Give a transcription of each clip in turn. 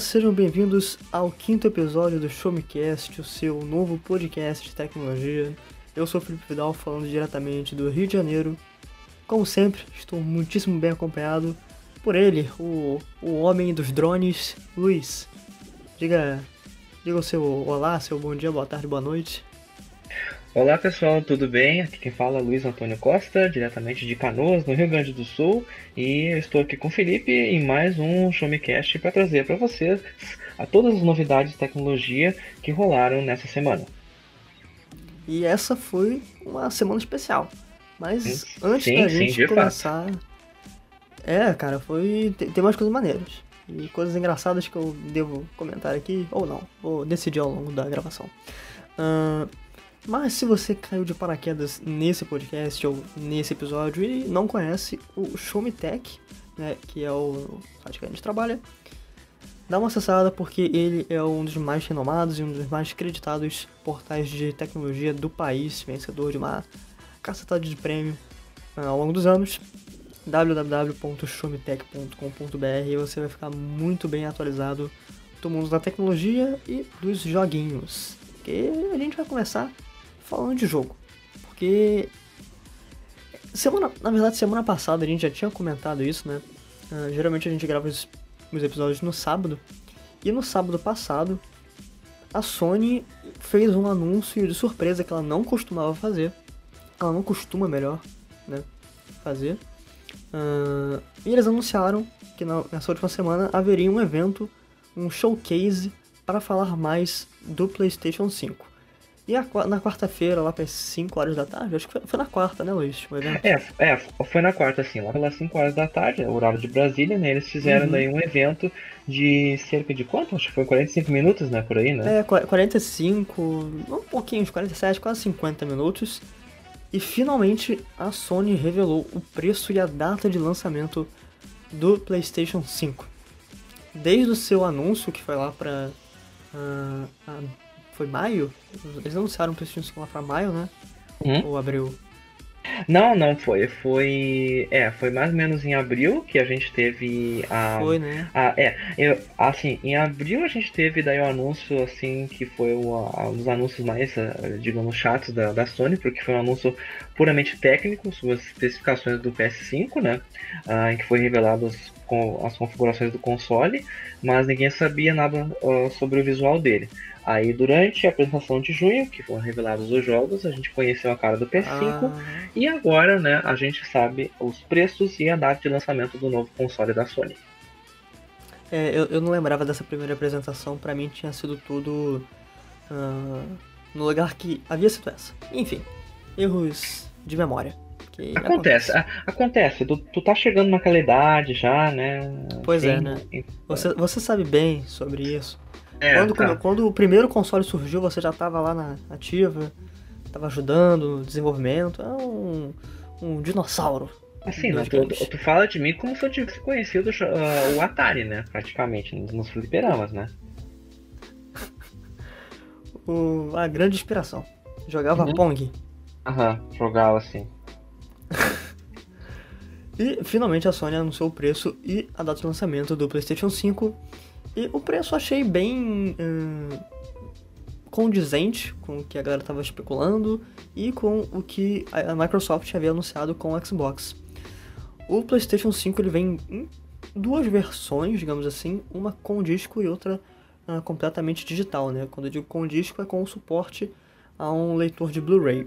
Sejam bem-vindos ao quinto episódio do Show Me Cast, o seu novo podcast de tecnologia. Eu sou o Felipe Vidal, falando diretamente do Rio de Janeiro. Como sempre, estou muitíssimo bem acompanhado por ele, o, o homem dos drones, Luiz. Diga, diga o seu olá, seu bom dia, boa tarde, boa noite. Olá pessoal, tudo bem? Aqui quem fala é Luiz Antônio Costa, diretamente de Canoas, no Rio Grande do Sul, e eu estou aqui com o Felipe em mais um Show Me Cast para trazer para vocês a todas as novidades de tecnologia que rolaram nessa semana. E essa foi uma semana especial. Mas antes sim, da gente sim, começar. Fato. É, cara, foi. Tem, tem umas coisas maneiras. E coisas engraçadas que eu devo comentar aqui, ou não. Vou decidir ao longo da gravação. Uh, mas se você caiu de paraquedas nesse podcast ou nesse episódio e não conhece o Show Me Tech, né, que é o site que a gente trabalha, dá uma acessada porque ele é um dos mais renomados e um dos mais creditados portais de tecnologia do país, vencedor de uma cacetada de prêmio uh, ao longo dos anos www.showmetech.com.br e você vai ficar muito bem atualizado do mundo da tecnologia e dos joguinhos. Que a gente vai começar falando de jogo. Porque semana, na verdade, semana passada a gente já tinha comentado isso, né? Uh, geralmente a gente grava os, os episódios no sábado. E no sábado passado, a Sony fez um anúncio de surpresa que ela não costumava fazer. Ela não costuma, melhor, né? Fazer. Uh, e eles anunciaram que na, nessa última semana haveria um evento, um showcase para falar mais do PlayStation 5. E a, na quarta-feira, lá pelas 5 horas da tarde, acho que foi, foi, na quarta, né, Luiz? Evento. É, é, foi na quarta, assim, lá pelas 5 horas da tarde, horário de Brasília, né? Eles fizeram uhum. daí um evento de cerca de quanto? Acho que foi 45 minutos, né? Por aí, né? É, 45, um pouquinho, uns 47, quase 50 minutos. E finalmente a Sony revelou o preço e a data de lançamento do PlayStation 5. Desde o seu anúncio, que foi lá pra. Uh, uh, foi maio? Eles anunciaram o PlayStation 5 lá pra maio, né? Hum? Ou abril? Não, não foi. Foi. É, foi mais ou menos em abril que a gente teve a. Foi, né? A, é, eu, assim, em abril a gente teve daí o anúncio, assim, que foi um dos anúncios mais, eh, digamos, chatos da, da Sony, porque foi um anúncio puramente técnico sobre as especificações do PS5, né? Ah, em que foi revelado as, com, as configurações do console, mas ninguém sabia nada uh, sobre o visual dele. Aí durante a apresentação de junho, que foram revelados os jogos, a gente conheceu a cara do PS5 ah. e agora, né, a gente sabe os preços e a data de lançamento do novo console da Sony. É, eu, eu não lembrava dessa primeira apresentação, para mim tinha sido tudo uh, no lugar que havia sido essa. Enfim, erros de memória. acontece, acontece. acontece. Tu, tu tá chegando naquela idade já, né? Pois é, né? Você, você sabe bem sobre isso. É, quando, tá. quando o primeiro console surgiu, você já estava lá na ativa, estava ajudando no desenvolvimento. É um, um dinossauro. Assim, né, tu, tu, fala de mim como se eu tivesse conhecido uh, o Atari, né? Praticamente, nos, nos fliperamas, né? o, a grande inspiração. Jogava uhum. Pong. Aham, jogava assim. e finalmente a Sony anunciou o preço e a data de lançamento do PlayStation 5 e o preço achei bem hum, condizente com o que a galera estava especulando e com o que a Microsoft havia anunciado com o Xbox. O PlayStation 5 ele vem em duas versões, digamos assim, uma com disco e outra uh, completamente digital, né? Quando eu digo com disco é com suporte a um leitor de Blu-ray.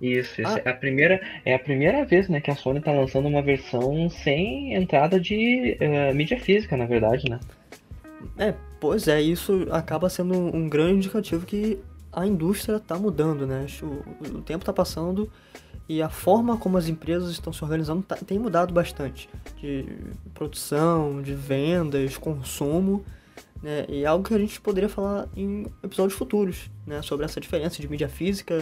Isso, isso. Ah. É, a primeira, é a primeira vez né, que a Sony está lançando uma versão sem entrada de uh, mídia física, na verdade, né? É, pois é, isso acaba sendo um grande indicativo que a indústria está mudando, né? O, o tempo está passando e a forma como as empresas estão se organizando tá, tem mudado bastante. De produção, de vendas, consumo, né? E é algo que a gente poderia falar em episódios futuros, né? Sobre essa diferença de mídia física,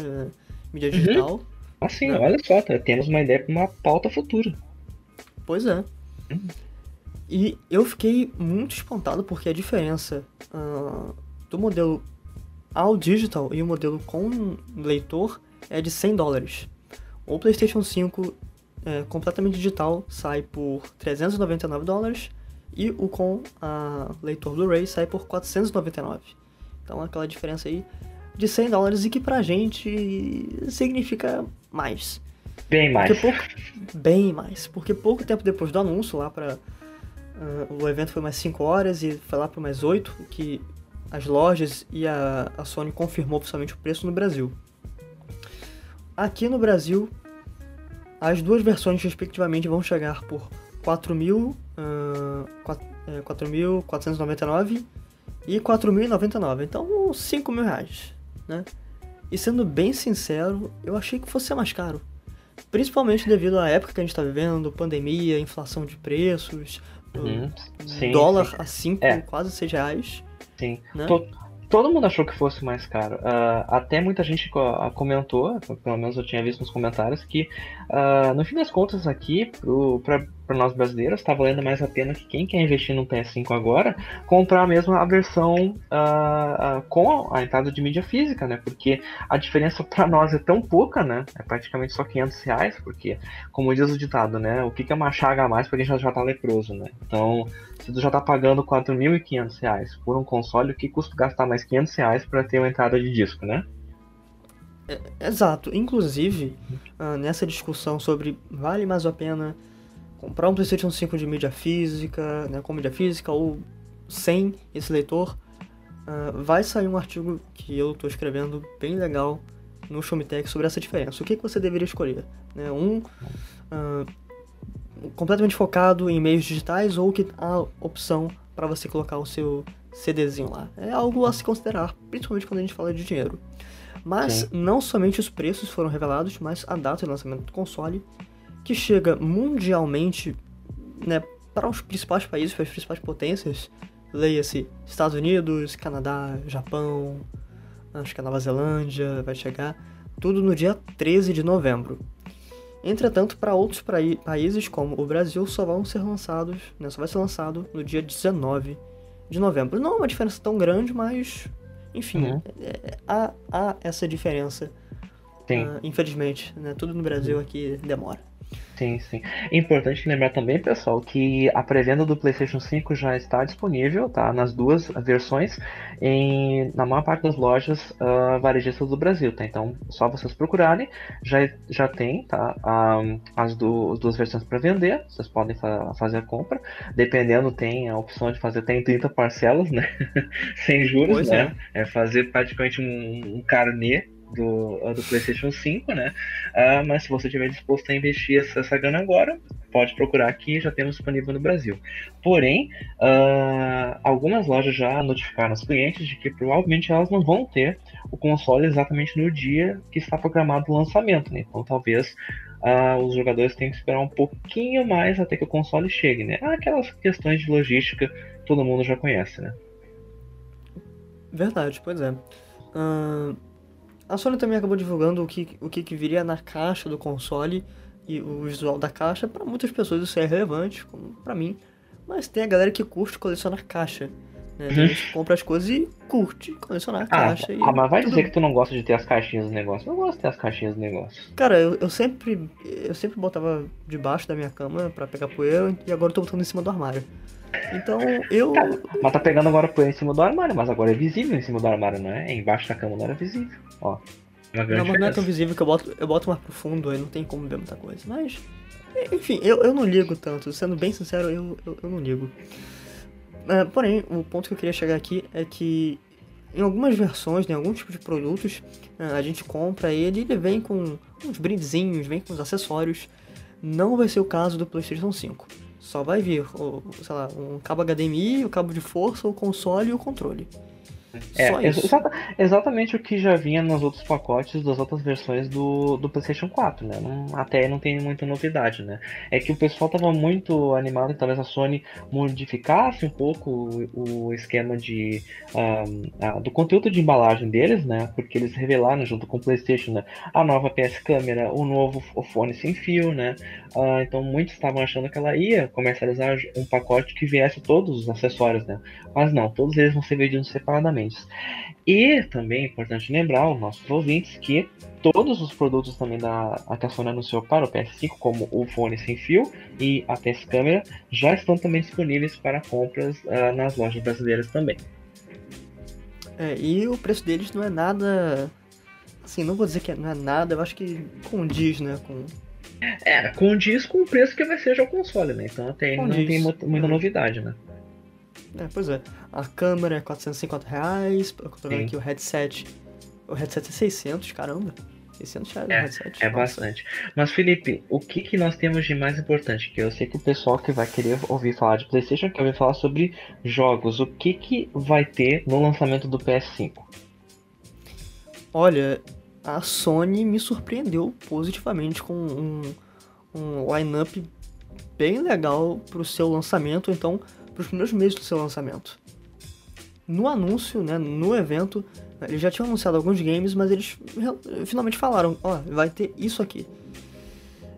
mídia uhum. digital. Uhum. Assim, né? olha só, tá, temos uma ideia para uma pauta futura. Pois é. Uhum. E eu fiquei muito espantado porque a diferença uh, do modelo ao digital e o modelo com leitor é de 100 dólares. O PlayStation 5 é, completamente digital sai por 399 dólares E o com a leitor Blu-ray sai por 499. Então aquela diferença aí de 100 dólares e que pra gente significa mais. Bem mais. Pouco, bem mais. Porque pouco tempo depois do anúncio, lá pra. Uh, o evento foi mais 5 horas e foi lá para mais 8, que as lojas e a, a Sony confirmou oficialmente o preço no Brasil. Aqui no Brasil, as duas versões respectivamente vão chegar por 4.000, uh, 4.499 e 4.099. Então, 5 mil reais, né? E sendo bem sincero, eu achei que fosse mais caro. Principalmente devido à época que a gente está vivendo, pandemia, inflação de preços, uhum. sim, dólar sim. a 5, é. quase 6 reais. Sim. Né? todo mundo achou que fosse mais caro. Uh, até muita gente comentou, pelo menos eu tinha visto nos comentários, que uh, no fim das contas aqui, para nós brasileiros, está valendo mais a pena que quem quer investir no PS5 agora, comprar mesmo a versão uh, uh, com a entrada de mídia física, né? Porque a diferença para nós é tão pouca, né? É praticamente só 500 reais, porque, como diz o ditado, né? O que, que é uma chaga a mais para quem já, já tá leproso, né? Então, se tu já tá pagando 4.500 reais por um console, o que custa gastar mais 500 reais para ter uma entrada de disco, né? É, exato. Inclusive, uh, nessa discussão sobre vale mais a pena comprar um PlayStation 5 de mídia física, né, com mídia física ou sem esse leitor, uh, vai sair um artigo que eu estou escrevendo bem legal no Showmetech sobre essa diferença. O que, que você deveria escolher? Né? Um uh, completamente focado em meios digitais ou que há opção para você colocar o seu CDzinho lá. É algo a se considerar, principalmente quando a gente fala de dinheiro. Mas Sim. não somente os preços foram revelados, mas a data de lançamento do console que chega mundialmente né, para os principais países, para as principais potências, leia-se Estados Unidos, Canadá, Japão, acho que a Nova Zelândia vai chegar, tudo no dia 13 de novembro. Entretanto, para outros países, como o Brasil, só vão ser lançados, né, só vai ser lançado no dia 19 de novembro. Não é uma diferença tão grande, mas, enfim, uhum. é, há, há, essa diferença. Uh, infelizmente, né, tudo no Brasil aqui demora. Sim, sim. É importante lembrar também, pessoal, que a pré-venda do PlayStation 5 já está disponível, tá? Nas duas versões, em, na maior parte das lojas uh, varejistas do Brasil, tá? Então, só vocês procurarem, já, já tem, tá? Um, as, do, as duas versões para vender, vocês podem fa fazer a compra. Dependendo, tem a opção de fazer até em 30 parcelas, né? Sem juros, pois né? É. é fazer praticamente um, um carnê do, do PlayStation 5, né? Uh, mas se você estiver disposto a investir essa, essa grana agora, pode procurar aqui, já temos disponível no Brasil. Porém, uh, algumas lojas já notificaram os clientes de que provavelmente elas não vão ter o console exatamente no dia que está programado o lançamento, né? Então talvez Uh, os jogadores têm que esperar um pouquinho mais até que o console chegue, né? Aquelas questões de logística todo mundo já conhece, né? Verdade, pois é. Uh, a Sony também acabou divulgando o que, o que, que viria na caixa do console e o visual da caixa. Para muitas pessoas isso é relevante, como para mim. Mas tem a galera que curte colecionar caixa. Né? A gente compra as coisas e curte colecionar a ah, caixa. Ah, mas vai tudo... dizer que tu não gosta de ter as caixinhas do negócio. Eu gosto de ter as caixinhas do negócio. Cara, eu, eu sempre eu sempre botava debaixo da minha cama para pegar poeira e agora eu tô botando em cima do armário. Então eu. Cara, mas tá pegando agora poeira em cima do armário, mas agora é visível em cima do armário, não é? é embaixo da cama não era visível. Ó. Não, mas não é tão visível que eu boto, eu boto mais profundo, aí não tem como ver muita coisa. Mas. Enfim, eu, eu não ligo tanto. Sendo bem sincero, eu, eu, eu não ligo. Uh, porém, o ponto que eu queria chegar aqui é que em algumas versões, em né, algum tipo de produtos, uh, a gente compra ele e ele vem com uns brindezinhos, vem com os acessórios. Não vai ser o caso do PlayStation 5. Só vai vir, o, sei lá, um cabo HDMI, o cabo de força, o console e o controle. É, exata, exatamente o que já vinha nos outros pacotes das outras versões do, do PlayStation 4, né? Não, até não tem muita novidade, né? É que o pessoal tava muito animado que talvez a Sony modificasse um pouco o, o esquema de, um, do conteúdo de embalagem deles, né? Porque eles revelaram junto com o PlayStation né? a nova PS Câmera, o novo fone sem fio, né? Uh, então muitos estavam achando que ela ia comercializar um pacote que viesse todos os acessórios, né? Mas não, todos eles vão ser vendidos separadamente E também é importante lembrar aos nossos ouvintes que todos os produtos também da a Sony anunciou para o PS5, como o fone sem fio e a PS Câmera, já estão também disponíveis para compras uh, nas lojas brasileiras também. É, e o preço deles não é nada. Assim, não vou dizer que não é nada, eu acho que condiz, né? Com... É, condiz com o preço que vai ser já o console, né? Então tem, não tem muita é. novidade, né? É, pois é. A câmera é 450 reais, eu tô vendo aqui o headset. O headset é 600, caramba. 600 reais é, o headset. É Nossa. bastante. Mas, Felipe, o que, que nós temos de mais importante? Que eu sei que o pessoal que vai querer ouvir falar de PlayStation quer ouvir falar sobre jogos. O que, que vai ter no lançamento do PS5? Olha, a Sony me surpreendeu positivamente com um, um line-up bem legal para o seu lançamento. Então, para os primeiros meses do seu lançamento. No anúncio, né, no evento, eles já tinham anunciado alguns games, mas eles finalmente falaram, ó, oh, vai ter isso aqui.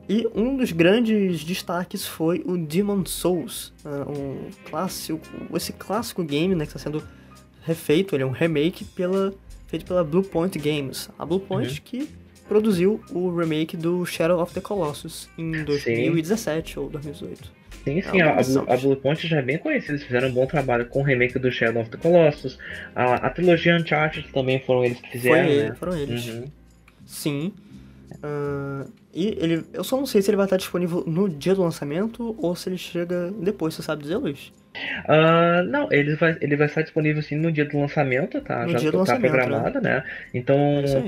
E um dos grandes destaques foi o Demon Souls, né, um clássico, esse clássico game né, que está sendo refeito, ele é um remake pela, feito pela Bluepoint Games. A Bluepoint uhum. que produziu o remake do Shadow of the Colossus em 2017 Sim. ou 2018. Sim, sim, a, a, Blue Point já é bem conhecida, eles fizeram um bom trabalho com o remake do Shadow of the Colossus. A, a trilogia Uncharted também foram eles que fizeram. Foi, né? Foram eles. Uhum. Sim. Uh, e ele, eu só não sei se ele vai estar disponível no dia do lançamento ou se ele chega depois, você sabe dizer, Luiz? Uh, não, ele vai, ele vai estar disponível sim no dia do lançamento, tá? No Já dia do tá lançamento, programado, né? né? Então,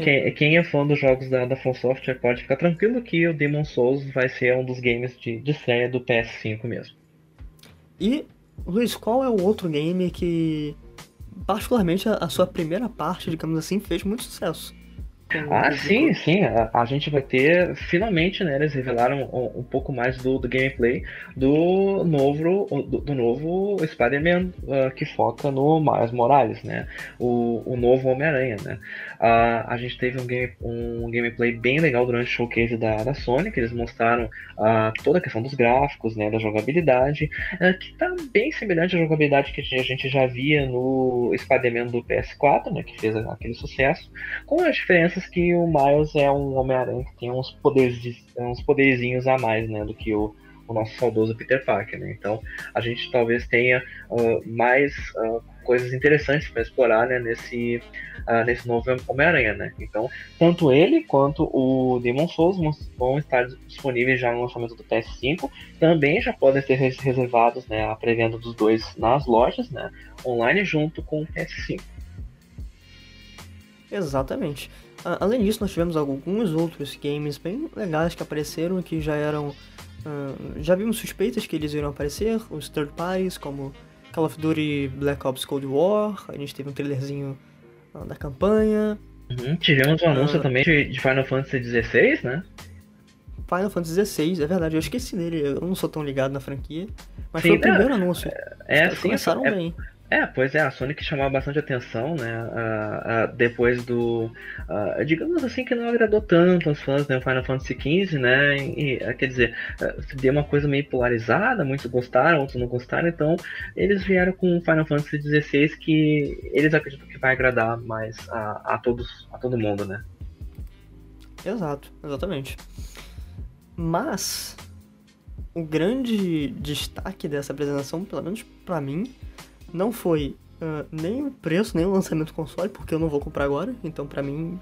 quem, quem é fã dos jogos da, da From Software pode ficar tranquilo que o Demon Souls vai ser um dos games de, de estreia do PS5 mesmo. E, Luiz, qual é o outro game que, particularmente, a, a sua primeira parte, digamos assim, fez muito sucesso? Ah, sim, sim. A, a, gente vai ter, finalmente, né? Eles revelaram um, um pouco mais do, do, gameplay do novo, do, do novo Spider-Man uh, que foca no Miles Morales, né? O, o novo Homem-Aranha, né? Uh, a gente teve um, game, um gameplay bem legal durante o showcase da, da Sony, que eles mostraram uh, toda a questão dos gráficos, né? Da jogabilidade, que tá bem semelhante à jogabilidade que a gente já via no Spider-Man do PS4, né? Que fez aquele sucesso, com as diferenças que o Miles é um Homem-Aranha que tem uns poderes, uns poderzinhos a mais, né, do que o, o nosso saudoso Peter Parker, né? Então a gente talvez tenha uh, mais uh, coisas interessantes para explorar, né, nesse uh, nesse novo Homem-Aranha, né? Então tanto ele quanto o Demon Souls vão estar disponíveis já no lançamento do PS5. Também já podem ser reservados, né, a pré-venda dos dois nas lojas, né, online junto com o PS5. Exatamente. Além disso, nós tivemos alguns outros games bem legais que apareceram que já eram. Uh, já vimos suspeitas que eles iriam aparecer, os third parties, como Call of Duty Black Ops Cold War, a gente teve um trailerzinho uh, da campanha. Uhum, tivemos um anúncio uh, também de, Final Fantasy XVI, né? Final Fantasy XVI, é verdade, eu esqueci dele, eu não sou tão ligado na franquia, mas sim, foi o primeiro é, anúncio. É, sim, começaram é, bem. É, pois é, a Sonic chamou bastante atenção, né? Depois do. Digamos assim que não agradou tanto aos fãs do né, Final Fantasy XV, né? E, quer dizer, se deu uma coisa meio polarizada, muitos gostaram, outros não gostaram, então eles vieram com Final Fantasy XVI que eles acreditam que vai agradar mais a, a todos, a todo mundo, né? Exato, exatamente. Mas o grande destaque dessa apresentação, pelo menos para mim, não foi uh, nem o preço, nem o lançamento do console, porque eu não vou comprar agora, então para mim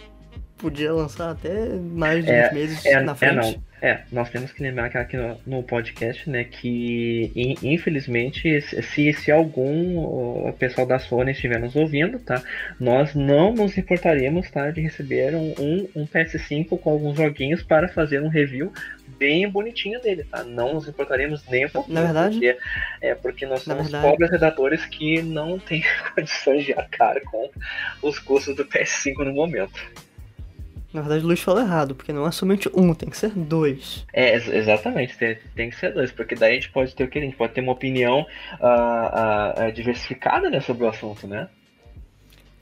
podia lançar até mais de é, uns meses é, na frente. É, não. É, nós temos que lembrar que aqui no, no podcast, né, que infelizmente, se, se algum pessoal da Sony estiver nos ouvindo, tá, nós não nos importaríamos, tá, de receber um, um, um PS5 com alguns joguinhos para fazer um review bem bonitinho dele, tá? Não nos importaremos nem um pouquinho. Na verdade? Porque, é porque nós somos verdade, pobres redatores que não têm condições de arcar com os custos do PS5 no momento. Na verdade, o Luiz falou errado, porque não é somente um, tem que ser dois. É, exatamente, tem, tem que ser dois, porque daí a gente pode ter o que? A gente pode ter uma opinião uh, uh, diversificada né, sobre o assunto, né?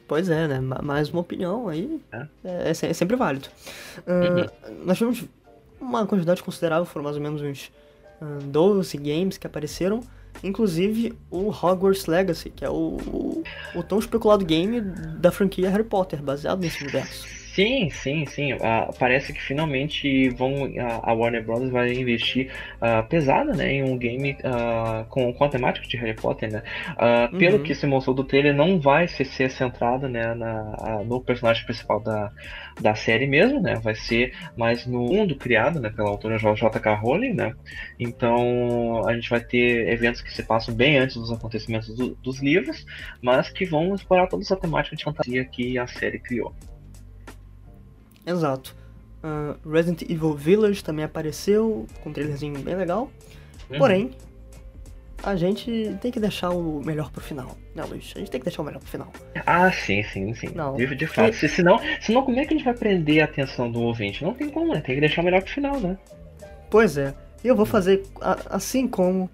Pois é, né? Mais uma opinião aí é, é, é sempre válido. Uh, uhum. Nós tivemos uma quantidade considerável, foram mais ou menos uns uh, 12 games que apareceram. inclusive o Hogwarts Legacy, que é o, o, o tão especulado game da franquia Harry Potter, baseado nesse universo. Sim, sim, sim. Uh, parece que finalmente vão uh, a Warner Bros. vai investir uh, pesada né, em um game com, com a temática de Harry Potter. Né? Uhum. Pelo que se mostrou do trailer, não vai ser, ser centrada né, na, no personagem principal da, da série mesmo, né? Vai ser mais no mundo criado né, pela autora J.K. Rowling, né? Então a gente vai ter eventos que se passam bem antes dos acontecimentos do, dos livros, mas que vão explorar toda essa temática de fantasia que a série criou. Exato. Uh, Resident Evil Village também apareceu, com um trailerzinho bem legal. Uhum. Porém, a gente tem que deixar o melhor pro final, né, Luiz? A gente tem que deixar o melhor pro final. Ah, sim, sim, sim. Não, de, de fato. Se, senão, senão, como é que a gente vai prender a atenção do ouvinte? Não tem como, né? Tem que deixar o melhor pro final, né? Pois é. E eu vou fazer assim como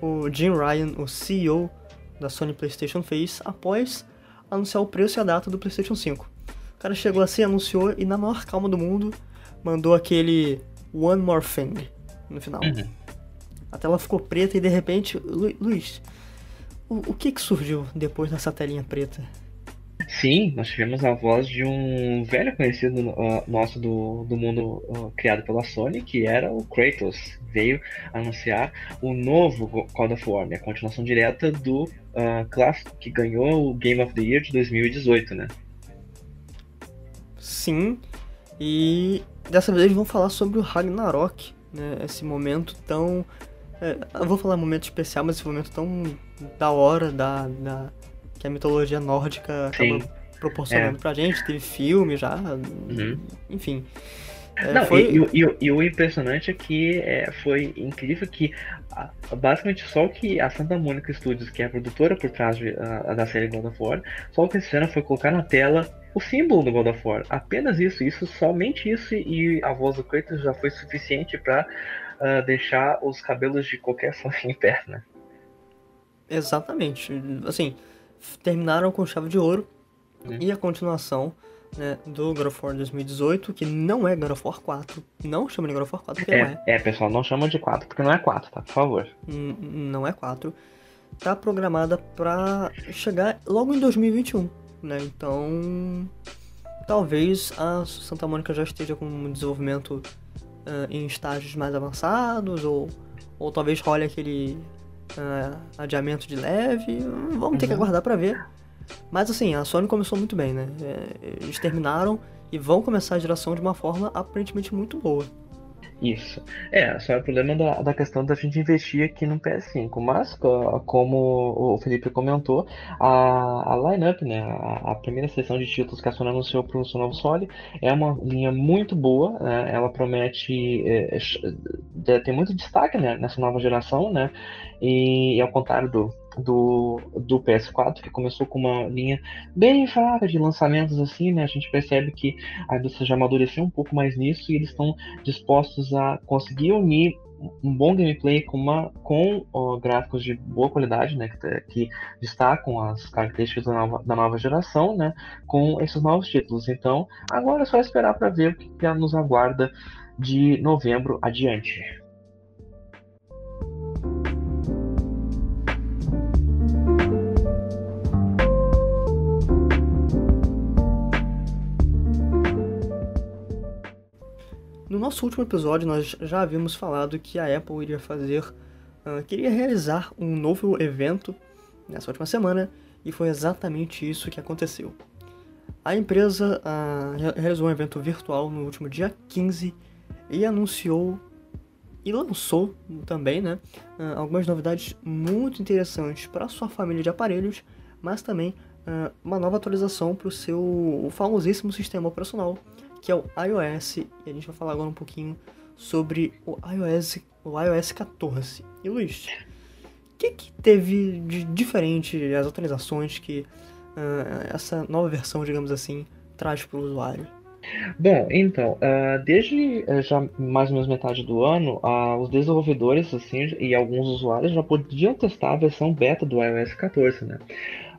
o Jim Ryan, o CEO da Sony PlayStation, fez após anunciar o preço e a data do PlayStation 5. O cara chegou assim, anunciou e na maior calma do mundo mandou aquele One More Thing no final. Uhum. A tela ficou preta e de repente, Lu Luiz, o, o que que surgiu depois dessa telinha preta? Sim, nós tivemos a voz de um velho conhecido uh, nosso do, do mundo uh, criado pela Sony, que era o Kratos. Veio anunciar o novo God of War, né? a continuação direta do uh, clássico que ganhou o Game of the Year de 2018, né? Sim, e dessa vez vamos falar sobre o Ragnarok, né? Esse momento tão. É, eu vou falar momento especial, mas esse momento tão da hora da, da que a mitologia nórdica acaba proporcionando é. pra gente. Teve filme já, uhum. enfim. É, Não, foi... e, e, e, o impressionante é que é, foi incrível que basicamente só o que a Santa Mônica Studios, que é a produtora por trás de, a, da série God of War, só o que eles fizeram foi colocar na tela o símbolo do God of War. Apenas isso, isso, somente isso e a voz do Kratos já foi suficiente para uh, ah, deixar os cabelos de qualquer fã em pé, né? Exatamente. Assim, terminaram com chave de ouro hum. e a continuação né, do God of War 2018, que não é God of War 4. Não chama de God of War 4 porque é, não é. É, pessoal, não chama de 4 porque não é 4, tá? Por favor. N não é 4. Tá programada para chegar logo em 2021, né? Então, talvez a Santa Mônica já esteja com um desenvolvimento uh, em estágios mais avançados, ou, ou talvez role aquele uh, adiamento de leve. Vamos uhum. ter que uhum. aguardar para ver. Mas assim, a Sony começou muito bem, né? É, eles terminaram e vão começar a geração de uma forma aparentemente muito boa. Isso. É, só é o problema da, da questão da gente investir aqui no PS5. Mas, como o Felipe comentou, a, a lineup, né, a, a, primeira sessão de títulos que a Sony anunciou para o seu novo console é uma linha muito boa. Né, ela promete é, é, ter muito destaque né, nessa nova geração, né? E ao contrário do, do, do PS4, que começou com uma linha bem fraca de lançamentos assim, né? A gente percebe que a indústria já amadureceu um pouco mais nisso e eles estão dispostos a conseguir unir um bom gameplay com, uma, com ó, gráficos de boa qualidade, né, que, que destacam as características da nova, da nova, geração, né, com esses novos títulos. Então, agora é só esperar para ver o que, que nos aguarda de novembro adiante. No nosso último episódio, nós já havíamos falado que a Apple iria fazer, uh, queria realizar um novo evento nessa última semana, e foi exatamente isso que aconteceu. A empresa uh, realizou um evento virtual no último dia 15 e anunciou e lançou também né, uh, algumas novidades muito interessantes para sua família de aparelhos, mas também uma nova atualização para o seu famosíssimo sistema operacional, que é o iOS, e a gente vai falar agora um pouquinho sobre o iOS, o iOS 14. E Luiz, o que, que teve de diferente as atualizações que uh, essa nova versão, digamos assim, traz para o usuário? Bom, então, uh, desde uh, já mais ou menos metade do ano, uh, os desenvolvedores assim, e alguns usuários já podiam testar a versão beta do iOS 14, né?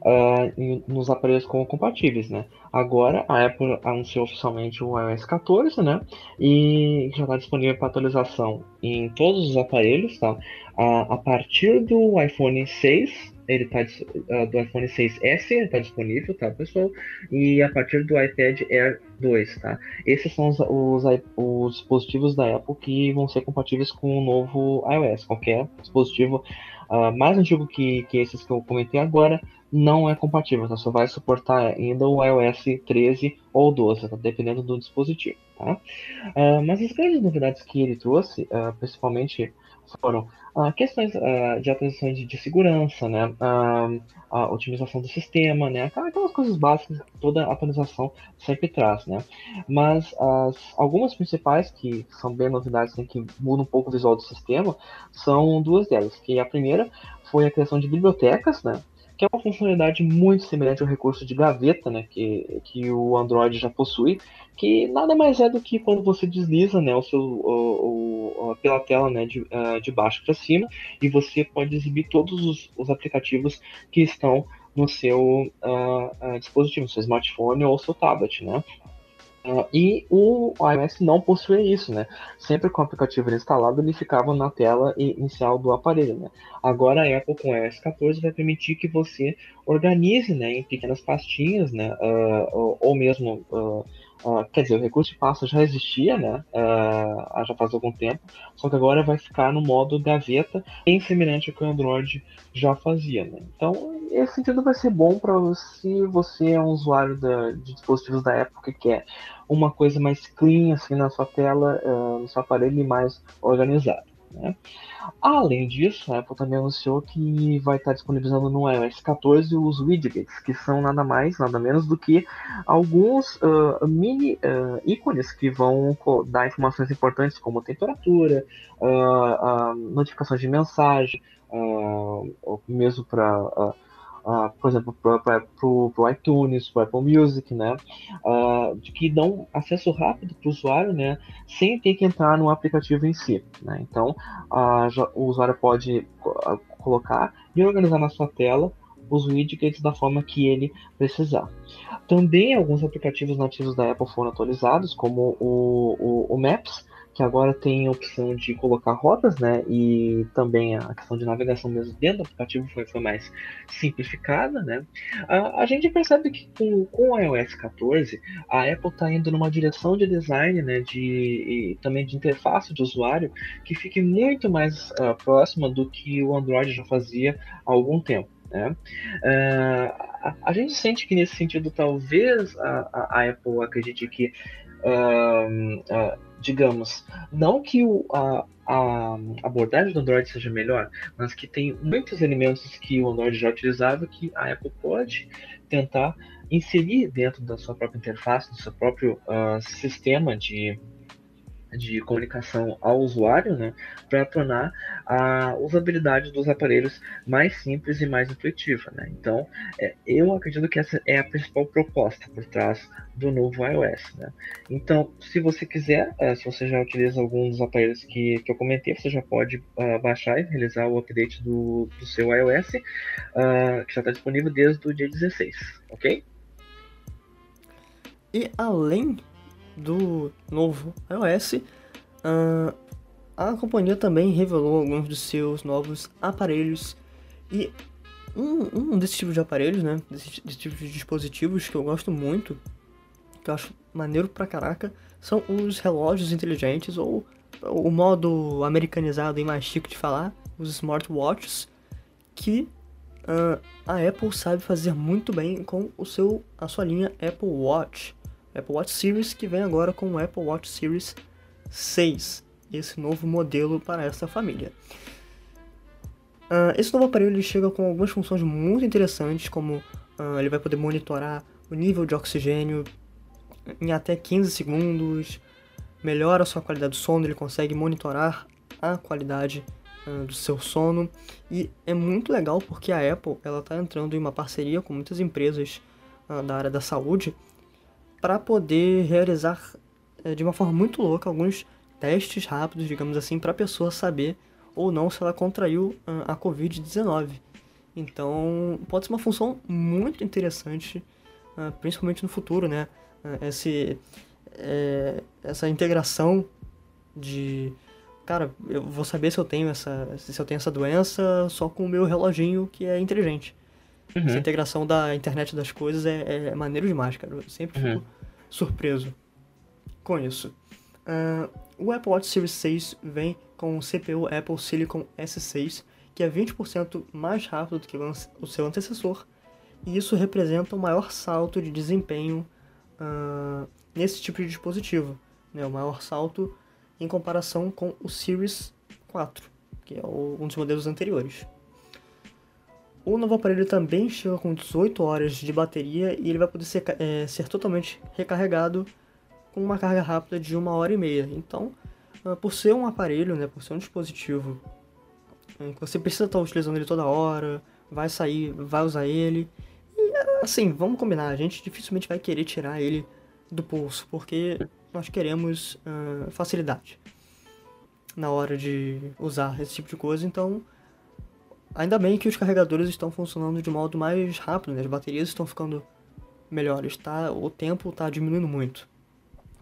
Uh, nos aparelhos com compatíveis, né? Agora a Apple anunciou oficialmente o iOS 14, né? E já está disponível para atualização em todos os aparelhos, tá? Uh, a partir do iPhone 6 ele tá uh, do iPhone 6S, ele tá disponível, tá, pessoal? E a partir do iPad Air 2, tá? Esses são os, os, os, dispositivos da Apple que vão ser compatíveis com o novo iOS. Qualquer dispositivo uh, mais antigo que, que esses que eu comentei agora não é compatível, tá? Só vai suportar ainda o iOS 13 ou 12, tá? dependendo do dispositivo, tá? Uh, mas as grandes novidades que ele trouxe, principalmente foram uh, questões uh, de atualizações de, de, segurança, né? Uh, a otimização do sistema, né? Aquelas coisas básicas que toda atualização sempre traz, né? Mas as, algumas principais que são bem novidades, né, que mudam um pouco o visual do sistema, são duas delas. Que a primeira foi a criação de bibliotecas, né? Que é uma funcionalidade muito semelhante ao recurso de gaveta, né, que, que o Android já possui, que nada mais é do que quando você desliza, né, o seu, o, o, pela tela, né, de, uh, de baixo para cima, e você pode exibir todos os, os aplicativos que estão no seu uh, uh, dispositivo, seu smartphone ou seu tablet, né. Uh, e o iOS não possui isso, né? Sempre com o aplicativo instalado, ele ficava na tela inicial do aparelho, né? Agora a Apple com o iOS 14 vai permitir que você organize, né, em pequenas pastinhas, né? Uh, ou, ou, mesmo uh, Uh, quer dizer, o recurso de pasta já existia, né? Uh, já faz algum tempo, só que agora vai ficar no modo gaveta, bem semelhante ao que o Android já fazia, né? Então, esse sentido vai ser bom para se você é um usuário da, de dispositivos da época que quer uma coisa mais clean assim na sua tela, uh, no seu aparelho e mais organizado. Né? Além disso, a Apple também anunciou que vai estar disponibilizando no iOS 14 os widgets, que são nada mais, nada menos do que alguns uh, mini uh, ícones que vão dar informações importantes como temperatura, uh, notificações de mensagem, mesmo para uh, por exemplo, para o iTunes, para o Apple Music, né, uh, de que dão acesso rápido para o usuário, né, sem ter que entrar no aplicativo em si. Né? Então, uh, já, o usuário pode colocar e organizar na sua tela os widgets da forma que ele precisar. Também alguns aplicativos nativos da Apple foram atualizados, como o, o, o Maps, que agora tem a opção de colocar rotas, né? E também a questão de navegação mesmo dentro do aplicativo foi, foi mais simplificada, né? A, a gente percebe que com, com o iOS 14, a Apple está indo numa direção de design, né? De, também de interface de usuário que fique muito mais uh, próxima do que o Android já fazia há algum tempo. Né? Uh, a, a, gente sente que nesse sentido talvez a, a Apple acredite que uh, digamos, não que o, a, a, abordagem do Android seja melhor, mas que tem muitos elementos que o Android já utilizava que a Apple pode tentar inserir dentro da sua própria interface, do seu próprio uh, sistema de de comunicação ao usuário, né, para tornar a usabilidade dos aparelhos mais simples e mais intuitiva. Né? Então, é, eu acredito que essa é a principal proposta por trás do novo iOS. Né? Então, se você quiser, uh, se você já utiliza algum dos aparelhos que, que eu comentei, você já pode uh, baixar e realizar o update do, do seu iOS, uh, que já está disponível desde o dia 16, ok? E além do novo iOS, uh, a companhia também revelou alguns dos seus novos aparelhos e um, um desses tipos de aparelhos, né, desses, desses tipos de dispositivos que eu gosto muito, que eu acho maneiro pra caraca, são os relógios inteligentes ou o modo americanizado e mais chique de falar, os smartwatches, que uh, a Apple sabe fazer muito bem com o seu, a sua linha Apple Watch. Apple Watch Series, que vem agora com o Apple Watch Series 6, esse novo modelo para essa família. Uh, esse novo aparelho ele chega com algumas funções muito interessantes, como uh, ele vai poder monitorar o nível de oxigênio em até 15 segundos, melhora a sua qualidade do sono, ele consegue monitorar a qualidade uh, do seu sono e é muito legal porque a Apple ela está entrando em uma parceria com muitas empresas da área da saúde para poder realizar é, de uma forma muito louca alguns testes rápidos, digamos assim, para a pessoa saber ou não se ela contraiu a Covid-19. Então, pode ser uma função muito interessante, principalmente no futuro, né? Esse, é, essa integração de cara, eu vou saber se eu tenho essa se eu tenho essa doença só com o meu reloginho que é inteligente. Uhum. Essa integração da internet das coisas é, é maneiro demais, cara. Eu sempre uhum. fico surpreso com isso. Uh, o Apple Watch Series 6 vem com o CPU Apple Silicon S6, que é 20% mais rápido do que o seu antecessor, e isso representa um maior salto de desempenho uh, nesse tipo de dispositivo, né? o maior salto em comparação com o Series 4, que é o, um dos modelos anteriores. O novo aparelho também chega com 18 horas de bateria e ele vai poder ser, é, ser totalmente recarregado com uma carga rápida de uma hora e meia. Então, uh, por ser um aparelho, né, por ser um dispositivo uh, que você precisa estar utilizando ele toda hora, vai sair, vai usar ele. E assim, vamos combinar, a gente dificilmente vai querer tirar ele do pulso, porque nós queremos uh, facilidade na hora de usar esse tipo de coisa. Então, ainda bem que os carregadores estão funcionando de modo mais rápido, né? as baterias estão ficando melhores, tá? o tempo está diminuindo muito.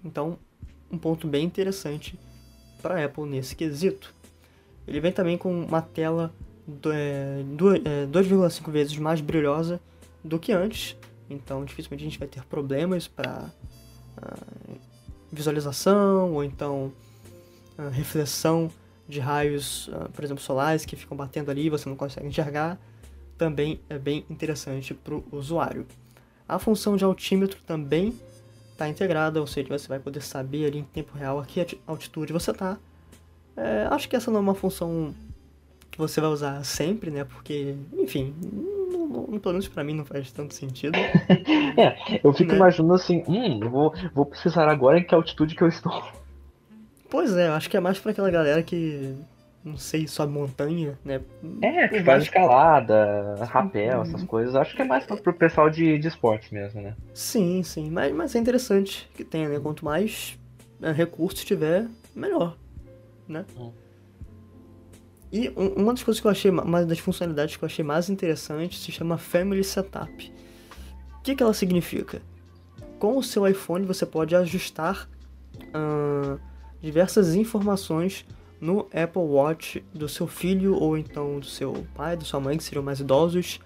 Então, um ponto bem interessante para a Apple nesse quesito. Ele vem também com uma tela 2,5 é, vezes mais brilhosa do que antes, então dificilmente a gente vai ter problemas para uh, visualização ou então uh, reflexão de raios, uh, por exemplo, solares que ficam batendo ali e você não consegue enxergar, também é bem interessante para o usuário. A função de altímetro também está integrada, ou seja, você vai poder saber ali em tempo real a que altitude você está. É, acho que essa não é uma função que você vai usar sempre, né? Porque, enfim, não, pelo menos pra mim não faz tanto sentido. é, eu fico né? imaginando assim, hum, vou, vou precisar agora em que altitude que eu estou. Pois é, acho que é mais pra aquela galera que, não sei, sobe montanha, né? É, que faz escalada, rapel, essas coisas. Acho que é mais pro pessoal de, de esportes mesmo, né? Sim, sim, mas, mas é interessante que tenha, né? Quanto mais é, recursos tiver, melhor, né? Hum. E uma das coisas que eu achei, uma das funcionalidades que eu achei mais interessante se chama Family Setup. O que, que ela significa? Com o seu iPhone você pode ajustar uh, diversas informações no Apple Watch do seu filho ou então do seu pai, da sua mãe, que seriam mais idosos,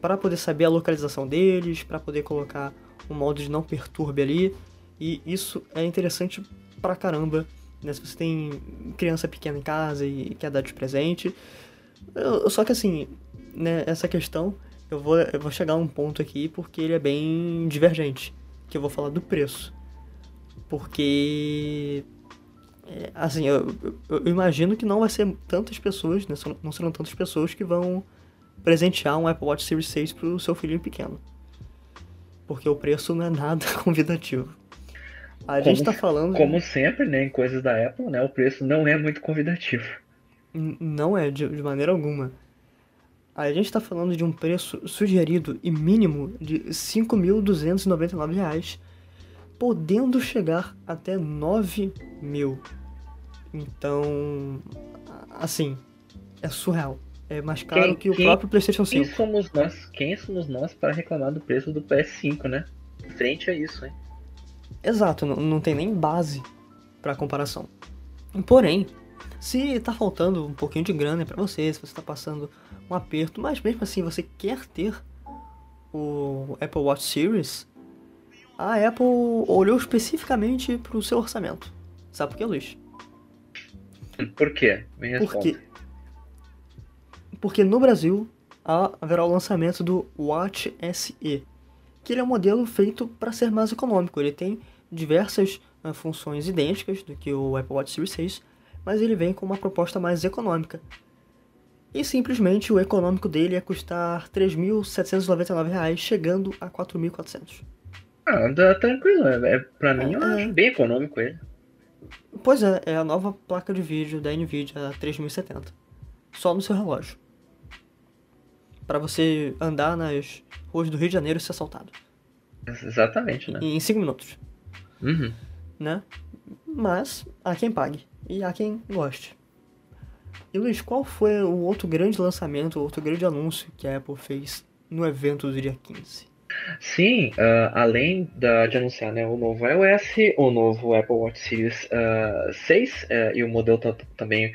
para poder saber a localização deles, para poder colocar um modo de não perturbe ali. E isso é interessante pra caramba né? Se você tem criança pequena em casa e quer dar de presente. Eu, só que assim, né, essa questão, eu vou, eu vou chegar a um ponto aqui porque ele é bem divergente. Que eu vou falar do preço. Porque. É, assim, eu, eu, imagino que não vai ser tantas pessoas, né? Não serão tantas pessoas que vão presentear um Apple Watch Series 6 pro seu filhinho pequeno. Porque o preço não é nada convidativo. A como, gente tá falando. Como sempre, né, em coisas da Apple, né, o preço não é muito convidativo. Não é, de, de maneira alguma. A gente está falando de um preço sugerido e mínimo de R$ 5.299, podendo chegar até R$ 9 mil. Então, assim, é surreal. É mais caro quem, que o quem, próprio PlayStation 5. Quem somos nós? Quem somos nós para reclamar do preço do PS5, né? Frente a isso, hein? Exato, não, não tem nem base para comparação. Porém, se tá faltando um pouquinho de grana para você, se você tá passando um aperto, mas mesmo assim você quer ter o Apple Watch Series, a Apple olhou especificamente para o seu orçamento. Sabe por quê, Luiz? Por quê? Me Porque, porque no Brasil haverá o lançamento do Watch SE, que ele é um modelo feito para ser mais econômico. Ele tem diversas uh, funções idênticas do que o Apple Watch Series 6, mas ele vem com uma proposta mais econômica. E simplesmente o econômico dele ia custar R$ 3.799, chegando a R$ 4.400. Ah, dá tranquilo. É, pra mim, é, eu acho bem econômico ele. Pois é, é a nova placa de vídeo da NVIDIA, a 3070. Só no seu relógio. Para você andar nas ruas do Rio de Janeiro e ser assaltado. Exatamente, né? Em 5 minutos. Uhum. Né? Mas há quem pague e há quem goste. E Luiz, qual foi o outro grande lançamento, o outro grande anúncio que a Apple fez no evento do dia 15? Sim, uh, além da, de anunciar né, o novo iOS, o novo Apple Watch Series uh, 6 uh, e o modelo também,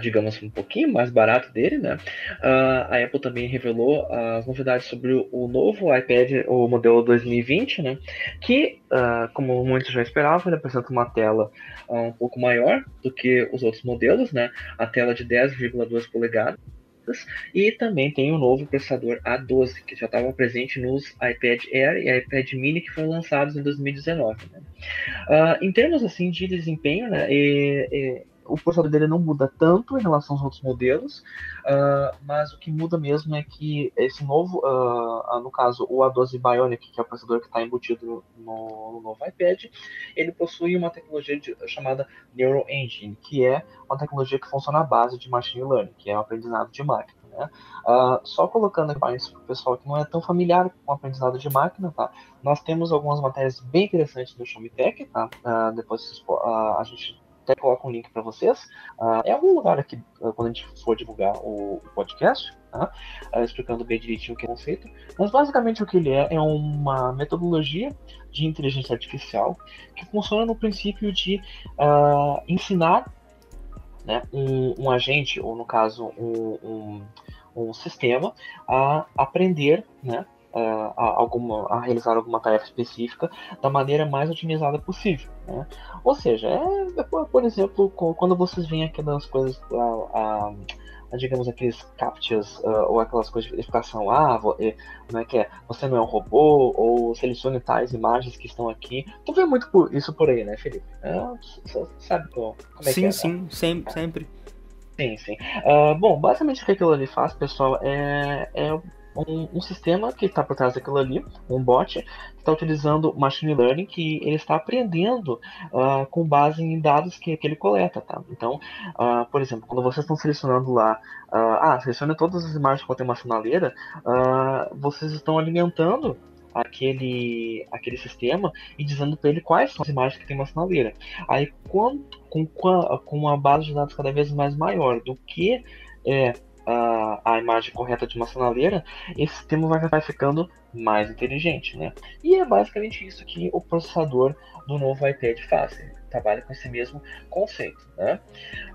digamos, um pouquinho mais barato dele, né? a Apple também revelou as novidades sobre o, o, novo iPad, o modelo 2020, né? Que, como muitos já esperavam, ele apresenta uma tela um pouco maior do que os outros modelos, né? A tela de 10,2 polegadas e também tem o novo processador A12, que já estava presente nos iPad Air e iPad Mini que foram lançados em 2019. Né? Uh, em termos assim de desempenho, né, e, e o processador dele não muda tanto em relação aos outros modelos, uh, mas o que muda mesmo é que esse novo, uh, no caso o A12 Bionic, que é o processador que está embutido no, no, novo iPad, ele possui uma tecnologia de, chamada Neural Engine, que é uma tecnologia que funciona à base de Machine Learning, que é o aprendizado de máquina. Né? Uh, só colocando aqui para o pessoal que não é tão familiar com o aprendizado de máquina, tá? nós temos algumas matérias bem interessantes do Xiaomi Tech, tá? depois a gente até coloco um link para vocês. Uh, é algum lugar aqui, uh, quando a gente for divulgar o, o podcast, uh, explicando bem direitinho o que é o conceito. Mas basicamente o que ele é é uma metodologia de inteligência artificial que funciona no princípio de ensinar né, um, um, agente, ou no caso um, um, um sistema, a aprender né, a, alguma, a realizar alguma tarefa específica da maneira mais otimizada possível. Né? Ou seja, é, é por, exemplo, quando vocês veem aquelas coisas, a, a, digamos, aqueles captchas uh, ou aquelas coisas de verificação, ah, como é que é, você não é um robô, ou selecione tais imagens que estão aqui. Tu vê muito isso por aí, né, Felipe? É, sabe como é sim, que é? Sim, sim, sempre, sempre. Sim, sim. Uh, bom, basicamente o que aquilo ali faz, pessoal, é, é um, um sistema que está por trás daquilo ali, um bot, que está utilizando machine learning, que ele está aprendendo uh, com base em dados que, que ele coleta, tá? Então, uh, por exemplo, quando vocês estão selecionando lá, uh, ah, selecione todas as imagens que contém uma sinaleira, vocês estão alimentando aquele, aquele sistema e dizendo para ele quais são as imagens que tem uma sinaleira. Aí, com, com uma base de dados cada vez mais maior do que é a, a imagem correta de uma sinaleira, esse sistema vai, vai ficando mais inteligente, né? E é basicamente isso que o processador do novo iPad faz. Ele trabalha com esse mesmo conceito, né?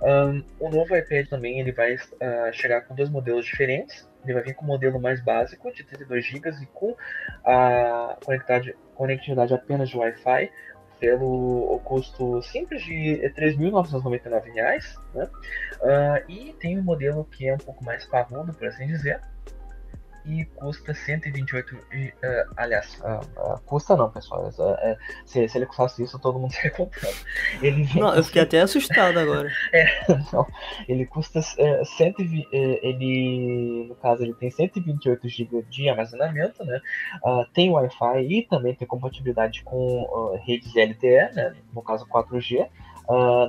Um, o novo iPad também ele vai uh, chegar com dois modelos diferentes. Ele vai vir com o modelo mais básico de 32 GB e com a conectividade, conectividade apenas de Wi-Fi, pelo custo simples de R$ 3.999, né? Uh, e tem um modelo que é um pouco mais parrudo, por assim dizer, e custa 128. Uh, aliás, uh, uh, custa não, pessoal. É, se, se, ele custasse isso, todo mundo seria comprando. Ele não, eu fiquei até assustado agora. é, não, ele custa é, 120. É, ele, no caso, ele tem 128 GB de armazenamento, né? tem Wi-Fi e também tem compatibilidade com redes LTE, né? No caso 4G.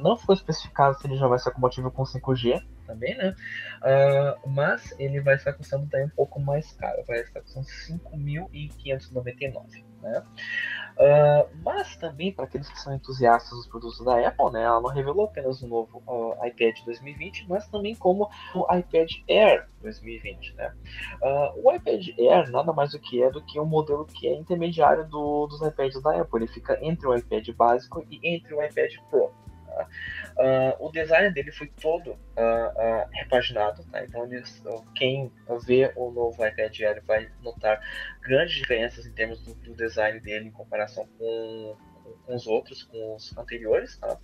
não ficou especificado se ele já vai ser compatível com 5G, também, né? Uh, mas ele vai estar custando também um pouco mais caro, vai estar custando 5.599, né? Uh, mas também para aqueles que são entusiastas dos produtos da Apple, né? Ela não revelou apenas o novo uh, iPad 2020, mas também como o iPad Air 2020, né? o iPad Air nada mais do que é do que um modelo que é intermediário do, dos iPads da Apple. Ele fica entre o iPad básico e entre o iPad Pro. Uh, o design dele foi todo uh, uh, repaginado, tá? então eles, quem vê o novo iPad Air vai notar grandes diferenças em termos do, do design dele em comparação com, com, os outros, com os anteriores. Tá?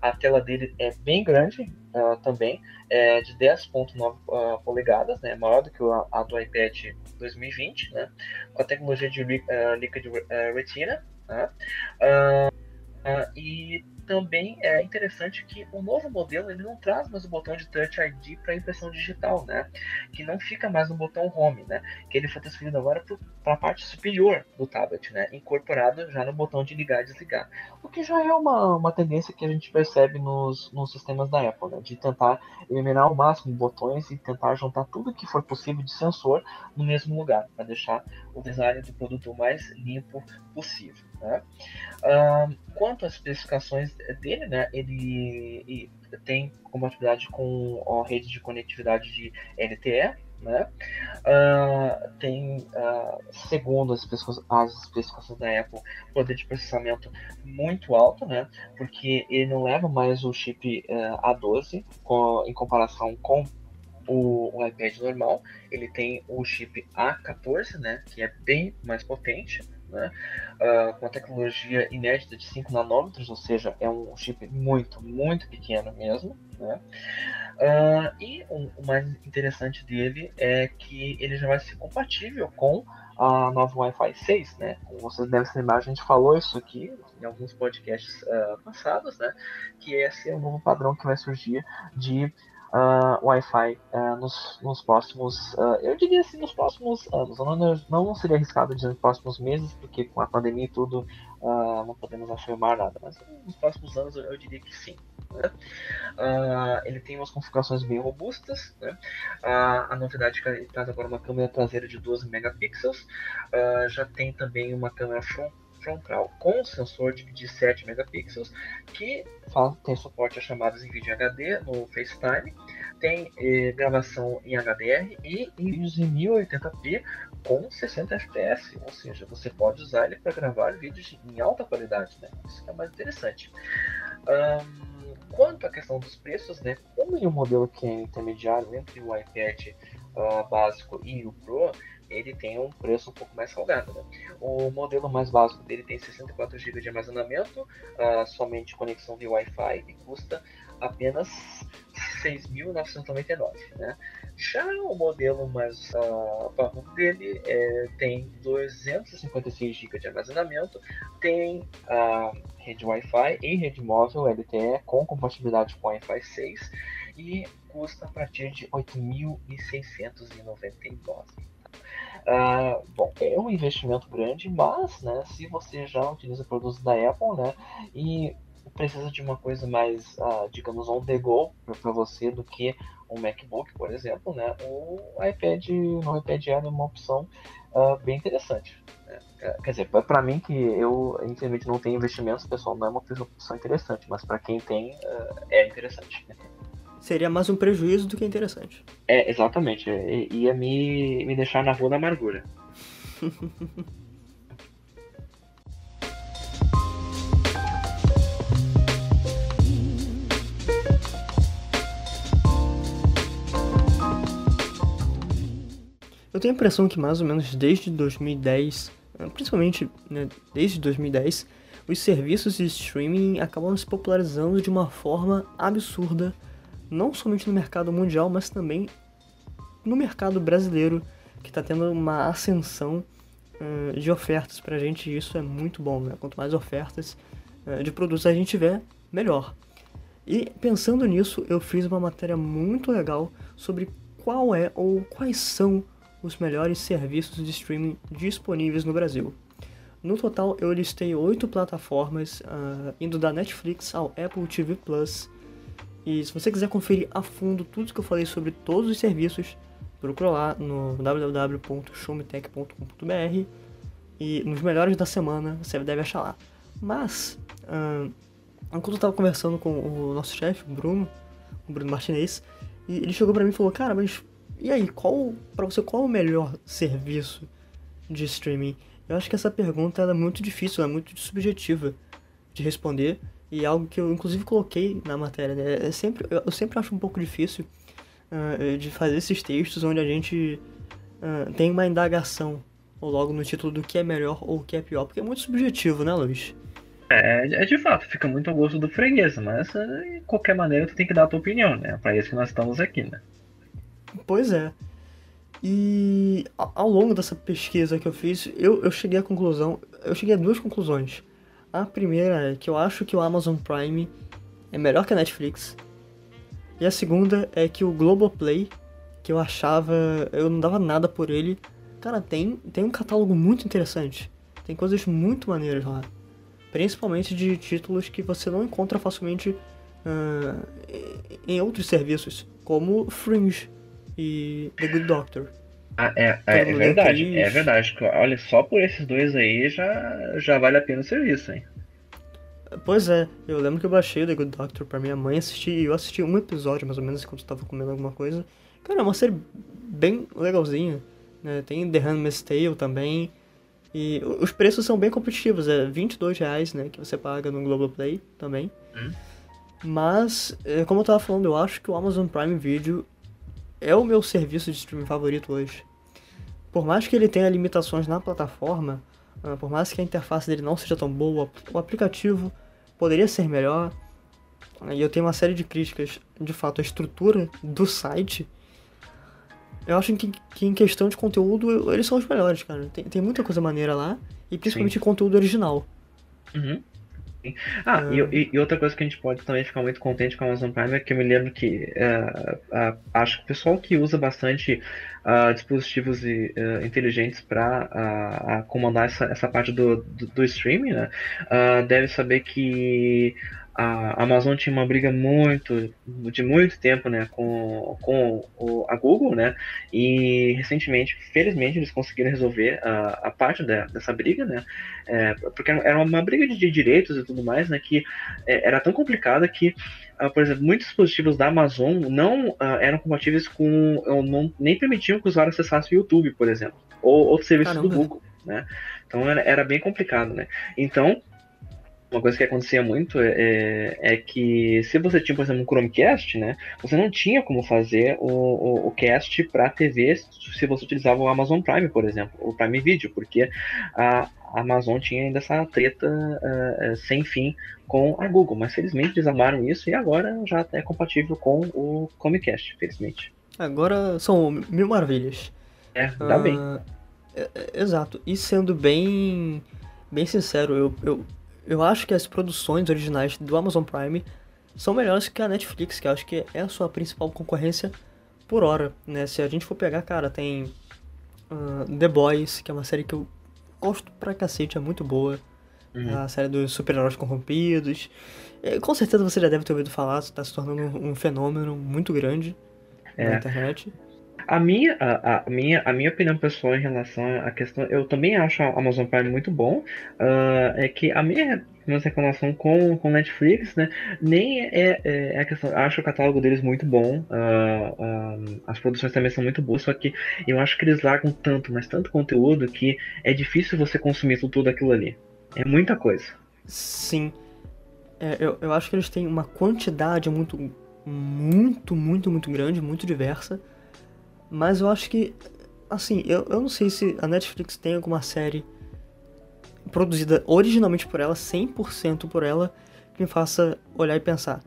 A tela dele é bem grande também, é de 10.9 polegadas, né? maior do que a, a, do iPad 2020, né? com a tecnologia de Liquid Retina. Tá? e também é interessante que o novo modelo ele não traz mais o botão de Touch ID para impressão digital, né? Que não fica mais no botão Home, né? Que ele foi transferido agora para a parte superior do tablet, né? Incorporado já no botão de ligar e desligar. O que já é uma, uma tendência que a gente percebe nos, nos sistemas da Apple, né? De tentar eliminar ao máximo botões e tentar juntar tudo que for possível de sensor no mesmo lugar, para deixar o design do produto mais limpo possível. Né? Quanto às especificações dele, né, ele, ele tem compatibilidade com a rede de conectividade de LTE, né? Uh, tem, uh, segundo as especificações, da Apple, poder de processamento muito alto, né? Porque ele não leva mais o chip uh, A12 com, em comparação com o, o, iPad normal. Ele tem o chip A14, né? Que é bem mais potente. Né? com a tecnologia inédita de 5 nanômetros, ou seja, é um chip muito, muito pequeno mesmo. Né? Uh, e o, o, mais interessante dele é que ele já vai ser compatível com a nova Wi-Fi 6, né? Como vocês devem se lembrar, a gente falou isso aqui em alguns podcasts uh, passados, né? Que esse é o novo padrão que vai surgir de uh, Wi-Fi uh, nos, nos, próximos, uh, eu diria assim, nos próximos anos. Não, não seria arriscado dizer nos próximos meses, porque com a pandemia e tudo não podemos afirmar nada, mas nos próximos anos eu, eu diria que sim. Né? ele tem umas configurações bem robustas. Né? a novidade é que ele traz agora uma câmera traseira de 12 megapixels, já tem também uma câmera front frontal com sensor de 7 megapixels que tem suporte a chamadas em vídeo HD no FaceTime, tem eh, gravação em HDR e em vídeos em 1080p com 60 fps, ou seja, você pode usar ele para gravar vídeos em alta qualidade, né? Isso é mais interessante. Um, quanto à questão dos preços, né? Como um modelo que é intermediário entre o iPad uh, básico e o Pro, ele tem um preço um pouco mais salgado. Né? O modelo mais básico dele tem 64 GB de armazenamento, uh, somente conexão de Wi-Fi e custa apenas 6.999. Né? Já o modelo mais uh, dele é, tem 256 GB de armazenamento, tem uh, rede Wi-Fi e rede móvel LTE com compatibilidade com Wi-Fi 6 e custa a partir de 8.699. Uh, bom, é um investimento grande, mas né, se você já utiliza produtos da Apple né, e precisa de uma coisa mais, uh, digamos, on the go para você do que um MacBook, por exemplo, né, o iPad, no iPad Air é uma opção uh, bem interessante. Né? Quer dizer, para mim que eu infelizmente não tenho investimentos, pessoal, não é uma opção interessante, mas para quem tem é interessante. Seria mais um prejuízo do que interessante. É, exatamente. Ia me, me deixar na rua da amargura. Eu tenho a impressão que mais ou menos desde 2010, principalmente né, desde 2010, os serviços de streaming acabam se popularizando de uma forma absurda não somente no mercado mundial, mas também no mercado brasileiro, que está tendo uma ascensão uh, de ofertas para a gente, e isso é muito bom, né? Quanto mais ofertas uh, de produtos a gente tiver, melhor. E pensando nisso, eu fiz uma matéria muito legal sobre qual é ou quais são os melhores serviços de streaming disponíveis no Brasil. No total, eu listei oito plataformas, uh, indo da Netflix ao Apple TV Plus, e se você quiser conferir a fundo tudo que eu falei sobre todos os serviços, procura lá no www.showmetech.com.br e nos melhores da semana você deve achar lá. Mas, enquanto eu estava conversando com o nosso chefe, o Bruno, o Bruno Martinez, e ele chegou para mim e falou: Cara, mas e aí, qual, para você, qual é o melhor serviço de streaming? Eu acho que essa pergunta é muito difícil, é muito subjetiva de responder e algo que eu inclusive coloquei na matéria, né? É sempre, eu sempre acho um pouco difícil uh, de fazer esses textos onde a gente uh, tem uma indagação, ou logo no título do que é melhor ou o que é pior, porque é muito subjetivo, né, Luiz? É, é de fato, fica muito ao gosto do freguês, mas de qualquer maneira tu tem que dar a tua opinião, né? É pra isso que nós estamos aqui, né? Pois é. E ao longo dessa pesquisa que eu fiz, eu, eu cheguei à conclusão, eu cheguei a duas conclusões. A primeira é que eu acho que o Amazon Prime é melhor que a Netflix. E a segunda é que o Globoplay, que eu achava. eu não dava nada por ele. Cara, tem, tem um catálogo muito interessante. Tem coisas muito maneiras lá. Principalmente de títulos que você não encontra facilmente uh, em outros serviços, como Fringe e The Good Doctor. Ah, é, é, é verdade, é verdade. Olha, só por esses dois aí já, já vale a pena o serviço, hein? Pois é, eu lembro que eu baixei o The Good Doctor pra minha mãe assistir e eu assisti um episódio mais ou menos enquanto eu tava comendo alguma coisa. Cara, é uma série bem legalzinha. Né? Tem The Handmaid's Tale também. E os preços são bem competitivos, é 22 reais, né, que você paga no Globoplay também. Hum. Mas, é, como eu tava falando, eu acho que o Amazon Prime Video é o meu serviço de streaming favorito hoje. Por mais que ele tenha limitações na plataforma, ah, por mais que a interface dele não seja tão boa, o aplicativo poderia ser melhor. E eu tenho uma série de críticas, de fato, à estrutura do site eu acho que, que, em questão de conteúdo, eles são os melhores, cara. Tem, tem muita coisa maneira lá, e principalmente Sim. conteúdo original. Uhum. Ah, é... e, e, outra coisa que a gente pode também ficar muito contente com a Amazon Prime é que eu me lembro que uh, uh, acho que o pessoal que usa bastante uh, dispositivos inteligentes para comandar essa, essa parte do, do, do streaming, né, deve saber que a Amazon tinha uma briga muito de muito tempo né com, com o, a Google né e recentemente felizmente eles conseguiram resolver a, a parte da, dessa briga né é, porque era uma briga de, de, direitos e tudo mais né que é, era tão complicada que uh, por exemplo muitos dispositivos da Amazon não uh, eram compatíveis com não, nem permitiam que o usuário acessasse o YouTube por exemplo ou outros serviços Caramba. do Google né então era, era bem complicado né então uma coisa que acontecia muito é, é, é, que se você tinha, por exemplo, um Chromecast, né, você não tinha como fazer o, o, o cast para TV se você utilizava o Amazon Prime, por exemplo, o Prime Video, porque a Amazon tinha ainda essa treta uh, sem fim com a Google, mas felizmente eles amaram isso e agora já é compatível com o Chromecast, felizmente. Agora são mil maravilhas. É, dá uh, bem. É, é, exato, e sendo bem, bem sincero, eu, eu eu acho que as produções originais do Amazon Prime são melhores que a Netflix, que eu acho que é a sua principal concorrência por hora, né? Se a gente for pegar, cara, tem uh, The Boys, que é uma série que eu gosto pra cacete, é muito boa. Uhum. A série dos super-heróis corrompidos. É, com certeza você já deve ter ouvido falar, está se tornando um, um fenômeno muito grande é. na internet. A minha, a, a, minha, a minha opinião pessoal em relação à questão, eu também acho a Amazon Prime muito bom, uh, é que a minha, minha reclamação com com Netflix, né, nem é, é, é a questão, acho o catálogo deles muito bom, uh, uh, as produções também são muito boas, só que eu acho que eles largam tanto, mas tanto conteúdo que é difícil você consumir tudo aquilo ali. É muita coisa. Sim. É, eu, eu acho que eles têm uma quantidade muito, muito, muito, muito grande, muito diversa. Mas eu acho que, assim, eu, eu não sei se a Netflix tem alguma série produzida originalmente por ela, 100% por ela, que me faça olhar e pensar: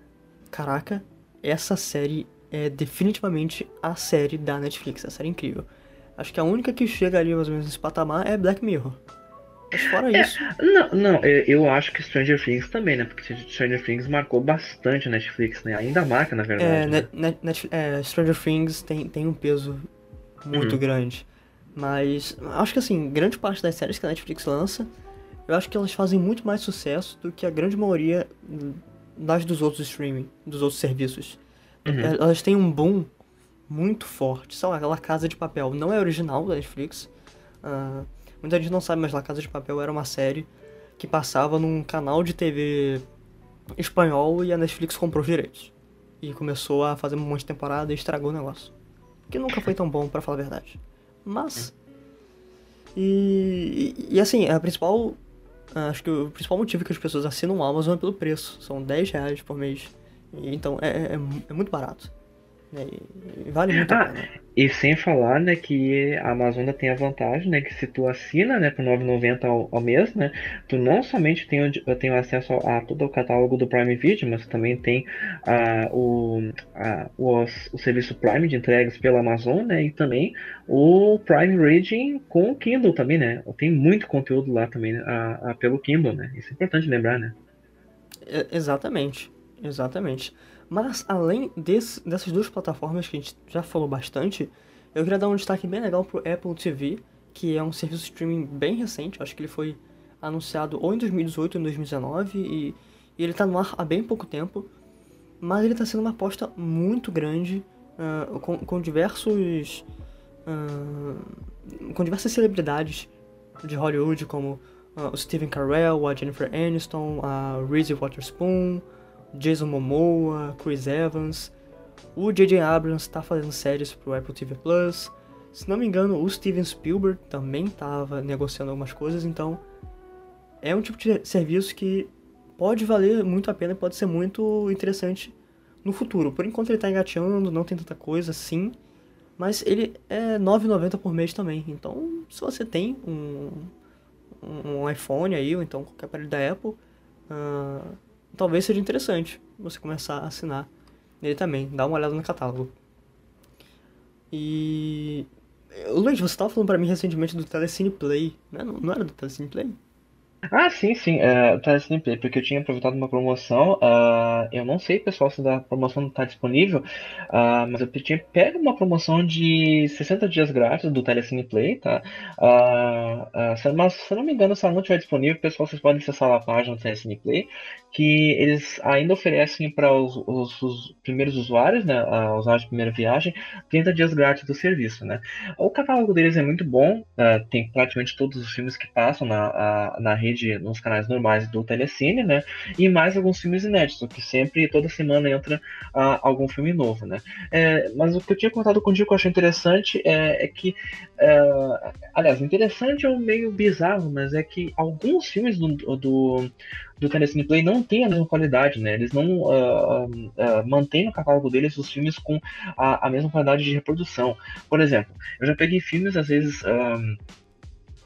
caraca, essa série é definitivamente a série da Netflix, a série incrível. Acho que a única que chega ali mais ou menos nesse patamar é Black Mirror. Mas fora é, isso. Não, não, eu acho que Stranger Things também, né? Porque Stranger Things marcou bastante a Netflix, né? Ainda marca, na verdade. É, né? net, net, é Stranger Things tem, tem um peso muito uhum. grande. Mas acho que assim, grande parte das séries que a Netflix lança, eu acho que elas fazem muito mais sucesso do que a grande maioria das dos outros streaming, dos outros serviços. Uhum. Elas têm um boom muito forte. Sei lá, aquela Casa de Papel não é original da Netflix. Uh, Muita gente não sabe, mas La Casa de Papel era uma série que passava num canal de TV espanhol e a Netflix comprou os direitos. E começou a fazer um monte de temporada e estragou o negócio. Que nunca foi tão bom, para falar a verdade. Mas. E, e, e, assim, a principal. Acho que o principal motivo que as pessoas assinam o Amazon é pelo preço. São 10 reais por mês. E, então é, é, é muito barato. Né? Vale muito ah, a pena. E sem falar, né, que a Amazon tem a vantagem, né, que se tu assina, né, por 9,90 ao, ao mês, né, tu não somente tem, tem acesso a todo o catálogo do Prime Video, mas também tem uh, o, a, o, o serviço Prime de entregas pela Amazon, né, e também o Prime Reading com o Kindle também, né. Tem muito conteúdo lá também a, a pelo Kindle, né. Isso é importante lembrar, né. É, exatamente, exatamente. Mas além desse, dessas duas plataformas que a gente já falou bastante, eu queria dar um destaque bem legal pro Apple TV, que é um serviço de streaming bem recente, acho que ele foi anunciado ou em 2018 ou em 2019 e, e ele está no ar há bem pouco tempo, mas ele está sendo uma aposta muito grande uh, com, com, diversos uh, com diversas celebridades de Hollywood, como uh, o Stephen Carell, a Jennifer Aniston, a Reese Witherspoon, Jason Momoa, Chris Evans. O J.J. Abrams está fazendo séries pro Apple TV Plus. Se não me engano, o Steven Spielberg também estava negociando algumas coisas, então é um tipo de serviço que pode valer muito a pena pode ser muito interessante no futuro. Por enquanto ele está engateando, não tem tanta coisa assim, mas ele é R$ 9,90 por mês também. Então, se você tem um, um iPhone aí, ou então qualquer aparelho da Apple, uh, talvez seja interessante você começar a assinar nele também. Dá uma olhada no catálogo. E. Luiz, você estava falando para mim recentemente do Telecine Play, né? Não, não era do Telecine Play? Ah, sim, sim, é, tá porque eu tinha aproveitado uma promoção. Uh, eu não sei, pessoal, se a promoção está disponível, uh, mas eu tinha pego uma promoção de 60 dias grátis do Telecine Play, tá? Se, mas se não me engano, se ela não estiver disponível, pessoal, vocês podem acessar a página do Telecine Play, que eles ainda oferecem para os, os, os, primeiros usuários, né, usuários de primeira viagem, 30 dias grátis do serviço, né? O catálogo deles é muito bom, tem praticamente todos os filmes que passam na, na rede nos canais normais do Telecine, né? E mais alguns filmes inéditos, que sempre, toda semana entra uh, algum filme novo, né? É, mas o que eu tinha contado contigo que eu achei interessante é, é que, uh, aliás, interessante é meio bizarro, mas é que alguns filmes do, do do Telecine Play não tem a mesma qualidade, né? Eles não uh, uh, mantêm no catálogo deles os filmes com a, a, mesma qualidade de reprodução. Por exemplo, eu já peguei filmes, às vezes,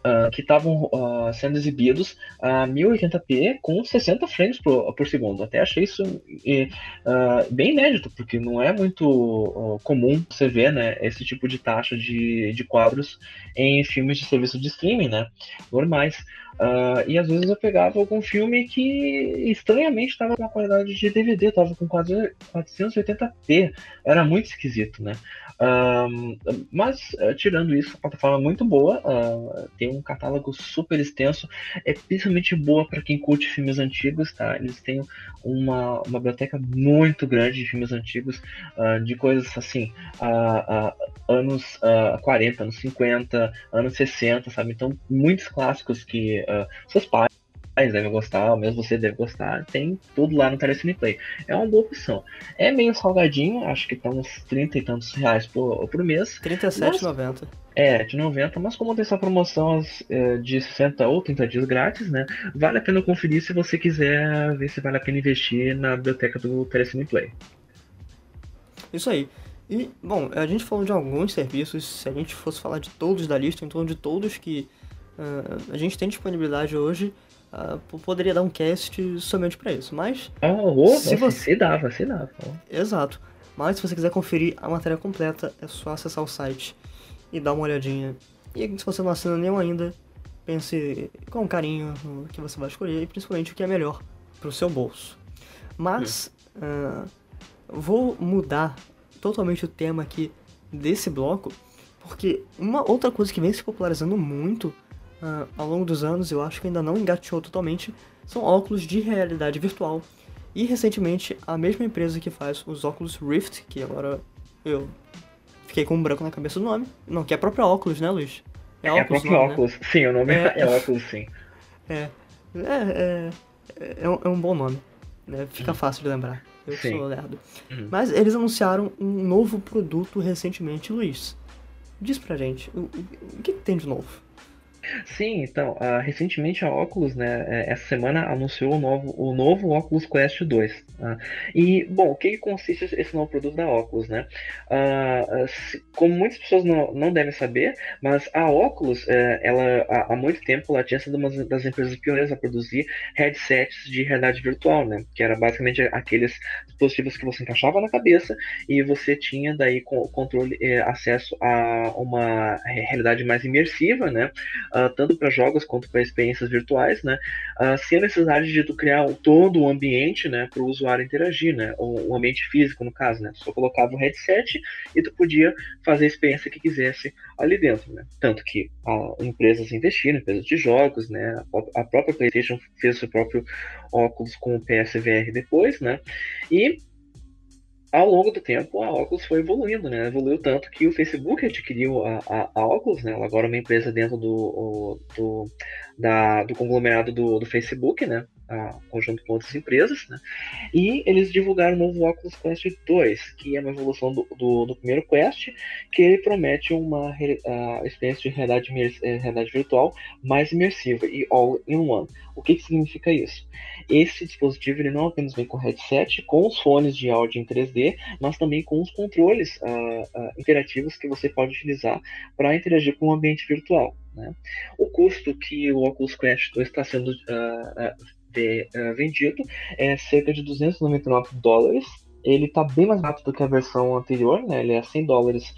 uh, que estavam uh, sendo exibidos a 1080p com 60 frames por, por segundo. Até achei isso uh, bem inédito, porque não é muito comum você ver né, esse tipo de taxa de, de quadros em filmes de serviço de streaming, né? Normais. Uh, e às vezes eu pegava algum filme que estranhamente estava com a qualidade de DVD, estava com quase 480p. Era muito esquisito, né? Uh, mas, uh, tirando isso, a plataforma é muito boa, tem um catálogo super extenso, é principalmente boa para quem curte filmes antigos, tá? Eles têm uma, uma biblioteca muito grande de filmes antigos, de coisas assim, anos 40, anos 50, anos 60, sabe? Então, muitos clássicos que uh, seus pais devem gostar, mesmo você deve gostar, tem tudo lá no Telecine Play. É uma boa opção. É meio salgadinho, acho que tá uns 30 e tantos reais por, por mês. R$37,90. É, de 90, mas como tem essa promoção é, de 60 ou 30 dias grátis, né? Vale a pena conferir se você quiser ver se vale a pena investir na biblioteca do Telecine Play. Isso aí. E, bom, a gente falou de alguns serviços, se a gente fosse falar de todos da lista, torno de todos que Uh, a gente tem disponibilidade hoje, uh, poderia dar um cast somente para isso, mas... Oh, oh, se você... se dava, se dava. Exato. Mas se você quiser conferir a matéria completa, é só acessar o site e dar uma olhadinha. E se você não assina nenhum ainda, pense com carinho no que você vai escolher e principalmente o que é melhor para o seu bolso. Mas uh, vou mudar totalmente o tema aqui desse bloco, porque uma outra coisa que vem se popularizando muito uh, ao longo dos anos, eu acho que ainda não engateou totalmente, são óculos de realidade virtual. E recentemente, a mesma empresa que faz os óculos Rift, que agora eu fiquei com um branco na cabeça do nome, não, que é a própria óculos, né, Luiz? É, é óculos, próprio óculos. Né? Sim, o nome é, é óculos, sim. É, é, é, é, um, é um bom nome. Né? Fica uhum. fácil de lembrar. Eu sim. sou lerdo. Uhum. Mas eles anunciaram um novo produto recentemente, Luiz. Diz pra gente, o, o que, que tem de novo? Sim, então, uh, recentemente a Oculus, né, é, essa semana anunciou o novo, o novo Oculus Quest 2. Uh, tá? e, bom, o que, que, consiste esse novo produto da Oculus, né? Uh, se, como muitas pessoas não, não devem saber, mas a Oculus, é, ela, há, há, muito tempo, ela tinha sido uma das empresas pioneiras a produzir headsets de realidade virtual, né? Que era basicamente aqueles dispositivos que você encaixava na cabeça e você tinha daí controle, eh, acesso a uma realidade mais imersiva, né? Uh, tanto para jogos quanto para experiências virtuais, né, uh, a necessidade de tu criar todo o ambiente, né, para o usuário interagir, né, o, o, ambiente físico no caso, né, só colocava o headset e tu podia fazer a experiência que quisesse ali dentro, né, tanto que uh, empresas investiram, empresas de jogos, né, a, a própria PlayStation fez o seu próprio óculos com o PSVR depois, né, e ao longo do tempo, a Oculus foi evoluindo, né? Evoluiu tanto que o Facebook adquiriu a, a, a Oculus, né? Ela agora é uma empresa dentro do, o, do, da, do conglomerado do, do Facebook, né? A, conjunto com outras empresas, né? E eles divulgaram o novo Oculus Quest 2, que é uma evolução do, do, do primeiro Quest, que ele promete uma uh, experiência de realidade, eh, realidade virtual mais imersiva e all in one. O que, que significa isso? Esse dispositivo ele não apenas vem com headset, com os fones de áudio em 3D, mas também com os controles uh, uh, interativos que você pode utilizar para interagir com o ambiente virtual. Né? O custo que o Oculus Quest 2 está sendo de, vendido é cerca de 299 dólares. Ele está bem mais barato do que a versão anterior, né? ele é 100 dólares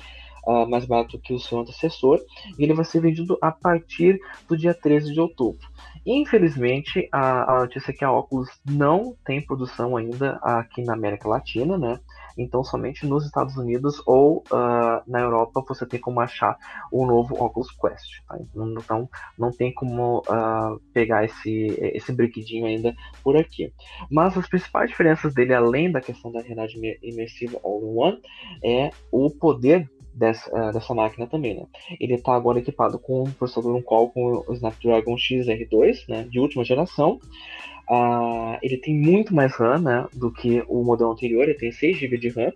Uh, mais barato que o seu antecessor, e ele vai ser vendido a partir do dia 13 de outubro. Infelizmente, a, a notícia é que a Oculus não tem produção ainda aqui na América Latina, né? Então, somente nos Estados Unidos ou uh, na Europa você tem como achar o novo Oculus Quest. Tá? Então, não tem como uh, pegar esse, esse brinquedinho ainda por aqui. Mas as principais diferenças dele, além da questão da realidade imersiva All-in-One, é o poder dessa, uh, dessa máquina também, né? Ele está agora equipado com um processador um Qualcomm Snapdragon XR2, né, de última geração. Uh, ele tem muito mais RAM né, do que o modelo anterior, ele tem 6 GB de RAM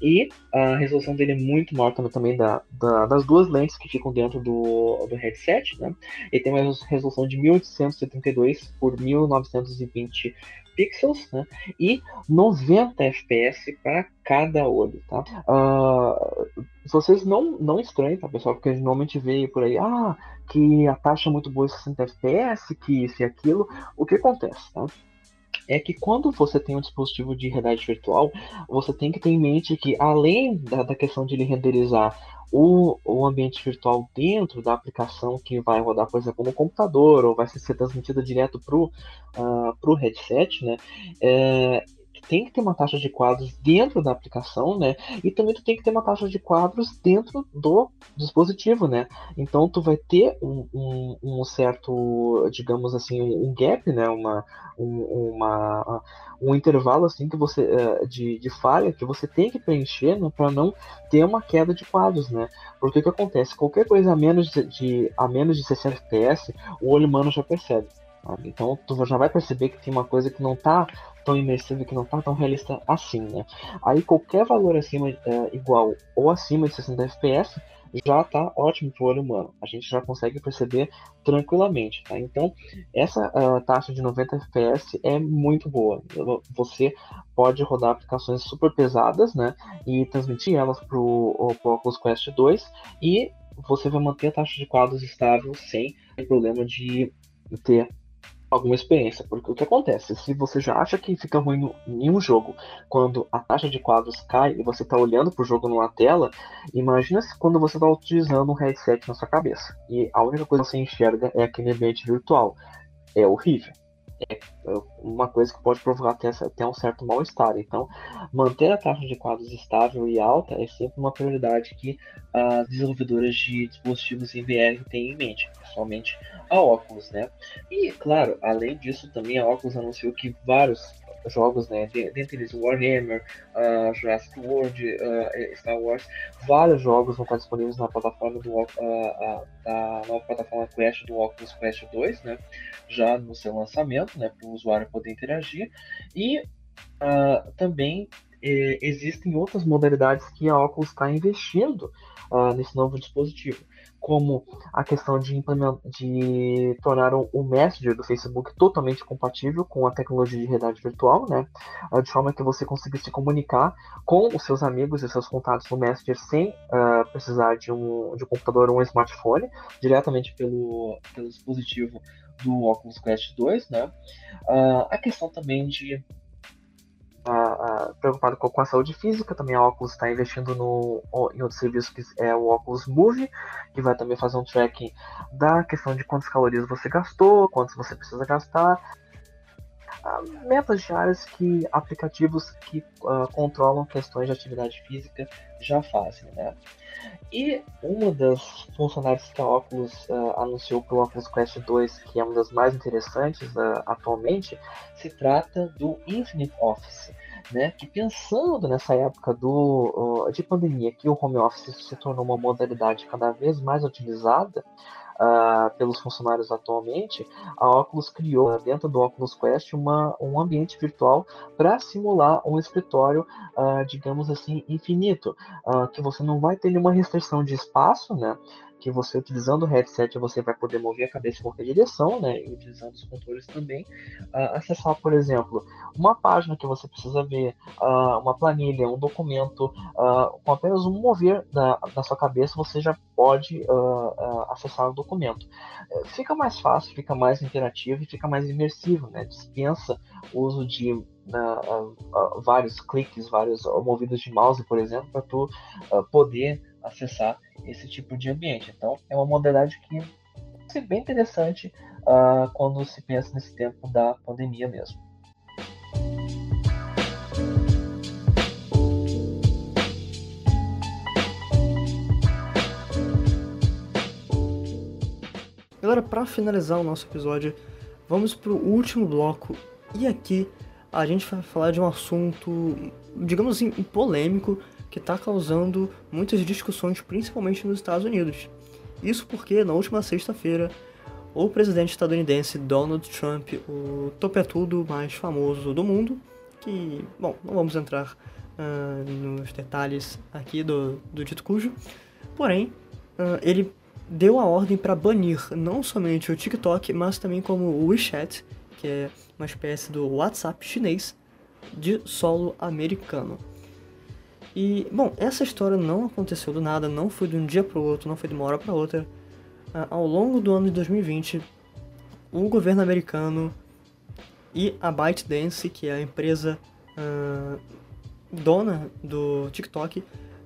e a resolução dele é muito maior também, também da, da, das duas lentes que ficam dentro do, do headset. Né? Ele tem uma resolução de 1872 por 1920 pixels né? e 90 FPS para cada olho. Tá? Uh, vocês não, não estranhem, tá, pessoal? Porque normalmente vê por aí, ah, que a taxa é muito boa de 60 FPS, que isso e aquilo. O que acontece, tá? É que quando você tem um dispositivo de realidade virtual, você tem que ter em mente que, além da, da questão de ele renderizar o, o ambiente virtual dentro da aplicação que vai rodar, por exemplo, no computador, ou vai ser transmitida direto para o uh, headset, né? É, tem que ter uma taxa de quadros dentro da aplicação, né? E também tu tem que ter uma taxa de quadros dentro do dispositivo, né? Então tu vai ter um, um, um certo, digamos assim, um gap, né? Uma, um, uma, um intervalo assim que você eh, de, de falha que você tem que preencher né, para não ter uma queda de quadros, né? Porque o que acontece? Qualquer coisa a menos de, de a menos de 60 fps, o olho humano já percebe. Então tu já vai perceber que tem uma coisa que não está tão imersiva, que não está tão realista assim, né? Aí qualquer valor acima é, igual ou acima de 60 FPS já está ótimo para o olho humano. A gente já consegue perceber tranquilamente, tá? Então essa uh, taxa de 90 FPS é muito boa. Você pode rodar aplicações super pesadas, né? E transmitir elas para o Oculus Quest 2 e você vai manter a taxa de quadros estável sem problema de ter alguma experiência. Porque o que acontece? Se você já acha que fica ruim em um jogo quando a taxa de quadros cai e você está olhando para o jogo numa tela, imagina se quando você está utilizando um headset na sua cabeça e a única coisa que você enxerga é aquele ambiente virtual. É horrível é uma coisa que pode provocar até, até um certo mal-estar. Então, manter a taxa de quadros estável e alta é sempre uma prioridade que as desenvolvedoras de dispositivos em VR têm em mente, principalmente a Oculus, né? E, claro, além disso, também a Oculus anunciou que vários jogos, né? Dentre eles Warhammer, uh, Jurassic World, uh, Star Wars, vários jogos vão estar disponíveis na plataforma do uh, da nova plataforma Quest do Oculus Quest 2, né? Já no seu lançamento, né? Para o usuário poder interagir e também eh, existem outras modalidades que a Oculus está investindo nesse novo dispositivo como a questão de, de tornar o Messenger do Facebook totalmente compatível com a tecnologia de realidade virtual, né? De forma que você consiga se comunicar com os seus amigos e seus contatos no Messenger sem uh, precisar de um, de um computador ou um smartphone, diretamente pelo, pelo dispositivo do Oculus Quest 2, né? Uh, a questão também de preocupado com, a saúde física, também a Oculus está investindo no, em outro serviço que é o Oculus Move, que vai também fazer um tracking da questão de quantas calorias você gastou, quantas você precisa gastar, metas diárias que aplicativos que uh, controlam questões de atividade física já fazem, né? E uma das funcionalidades que a Oculus uh, anunciou para o Oculus Quest 2, que é uma das mais interessantes uh, atualmente, se trata do Infinite Office. né, que pensando nessa época do, de pandemia, que o home office se tornou uma modalidade cada vez mais utilizada, Uh, pelos funcionários atualmente, a Oculus criou dentro do Oculus Quest uma, um ambiente virtual para simular um escritório, uh, digamos assim, infinito, uh, que você não vai ter nenhuma restrição de espaço, né? Que você utilizando o headset você vai poder mover a cabeça em qualquer direção, né? E utilizando os controles também, uh, acessar, por exemplo, uma página que você precisa ver, uh, uma planilha, um documento, uh, com apenas um mover da, da sua cabeça você já pode acessar o documento. Fica mais fácil, fica mais interativo e fica mais imersivo, né? Dispensa o uso de vários cliques, vários movidos de mouse, por exemplo, para tu poder acessar esse tipo de ambiente. Então, é uma modalidade que é bem interessante uh, quando se pensa nesse tempo da pandemia mesmo. Agora, para finalizar o nosso episódio, vamos para o último bloco. E aqui a gente vai falar de um assunto, digamos assim, polêmico, que está causando muitas discussões, principalmente nos Estados Unidos. Isso porque, na última sexta-feira, o presidente estadunidense Donald Trump, o topetudo mais famoso do mundo, que, bom, não vamos entrar uh, nos detalhes aqui do, do dito cujo, porém, uh, ele deu a ordem para banir não somente o TikTok, mas também como o WeChat, que é uma espécie do WhatsApp chinês, de solo americano. E, bom, essa história não aconteceu do nada, não foi de um dia para o outro, não foi de uma hora para outra. Uh, ao longo do ano de 2020, o governo americano e a ByteDance, que é a empresa uh, dona do TikTok,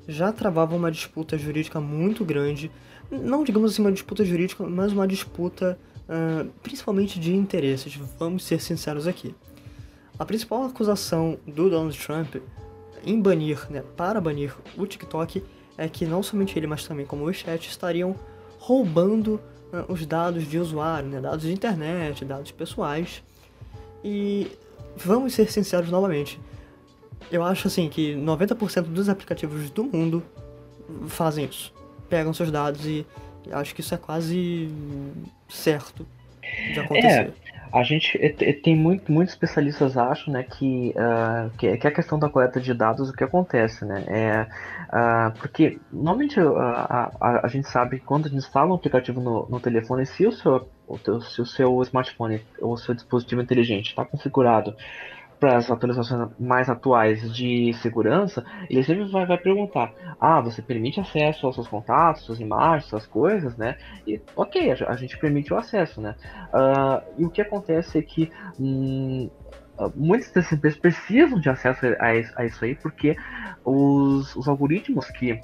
já travavam uma disputa jurídica muito grande. Não digamos assim uma disputa jurídica, mas uma disputa uh, principalmente de interesses. Vamos ser sinceros aqui. A principal acusação do Donald Trump em banir, né, para banir o TikTok, é que não somente ele, mas também como o chat estariam roubando uh, os dados de usuário, né, dados de internet, dados pessoais. E vamos ser sinceros novamente, eu acho assim que 90% dos aplicativos do mundo fazem isso. Pegam seus dados e acho que isso é quase certo de acontecer. É. A gente tem muito, muitos especialistas acham né, que, uh, que, que, a questão da coleta de dados o que acontece, né? É, uh, porque normalmente uh, a, a, a, gente sabe que quando a gente instala um aplicativo no, no telefone, se o seu, se o seu smartphone ou o seu dispositivo inteligente está configurado para as atualizações mais atuais de segurança, ele sempre vai, vai, perguntar: ah, você permite acesso aos seus contatos, suas imagens, suas coisas, né? E ok, a, a gente permite o acesso, né? Uh, e o que acontece é que hum, muitas dessas empresas precisam de acesso a, a isso aí, porque os, os algoritmos que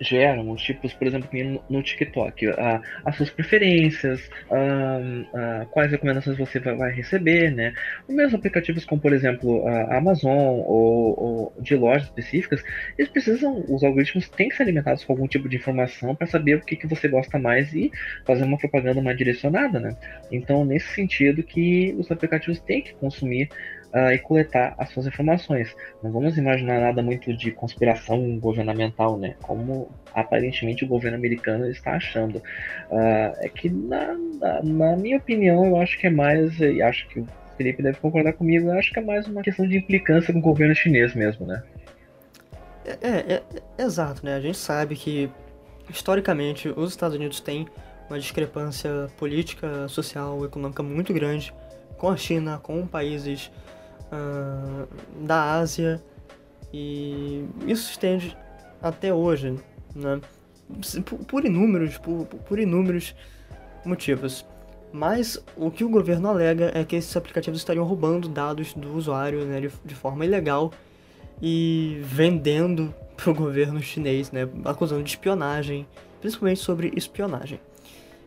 geram os tipos, por exemplo, no TikTok, a, as suas preferências, a, a, quais recomendações você vai, vai, receber, né? Os mesmos aplicativos como, por exemplo, a Amazon ou, ou, de lojas específicas, eles precisam, os algoritmos têm que ser alimentados com algum tipo de informação para saber o que, que você gosta mais e fazer uma propaganda mais direcionada, né? Então, nesse sentido que os aplicativos têm que consumir uh, e coletar as suas informações. Não vamos imaginar nada muito de conspiração governamental, né? Como aparentemente o governo americano está achando. Uh, é que, na, na, na, minha opinião, eu acho que é mais, e acho que o Felipe deve concordar comigo, eu acho que é mais uma questão de implicância com o governo chinês mesmo, né? É, é, é, exato, né? A gente sabe que historicamente os Estados Unidos têm uma discrepância política, social, econômica muito grande com a China, com países uh, da Ásia e isso estende até hoje, né? Por, por inúmeros, por, por inúmeros motivos. Mas o que o governo alega é que esses aplicativos estariam roubando dados do usuário né, de, de forma ilegal e vendendo para o governo chinês, né, acusando de espionagem, principalmente sobre espionagem.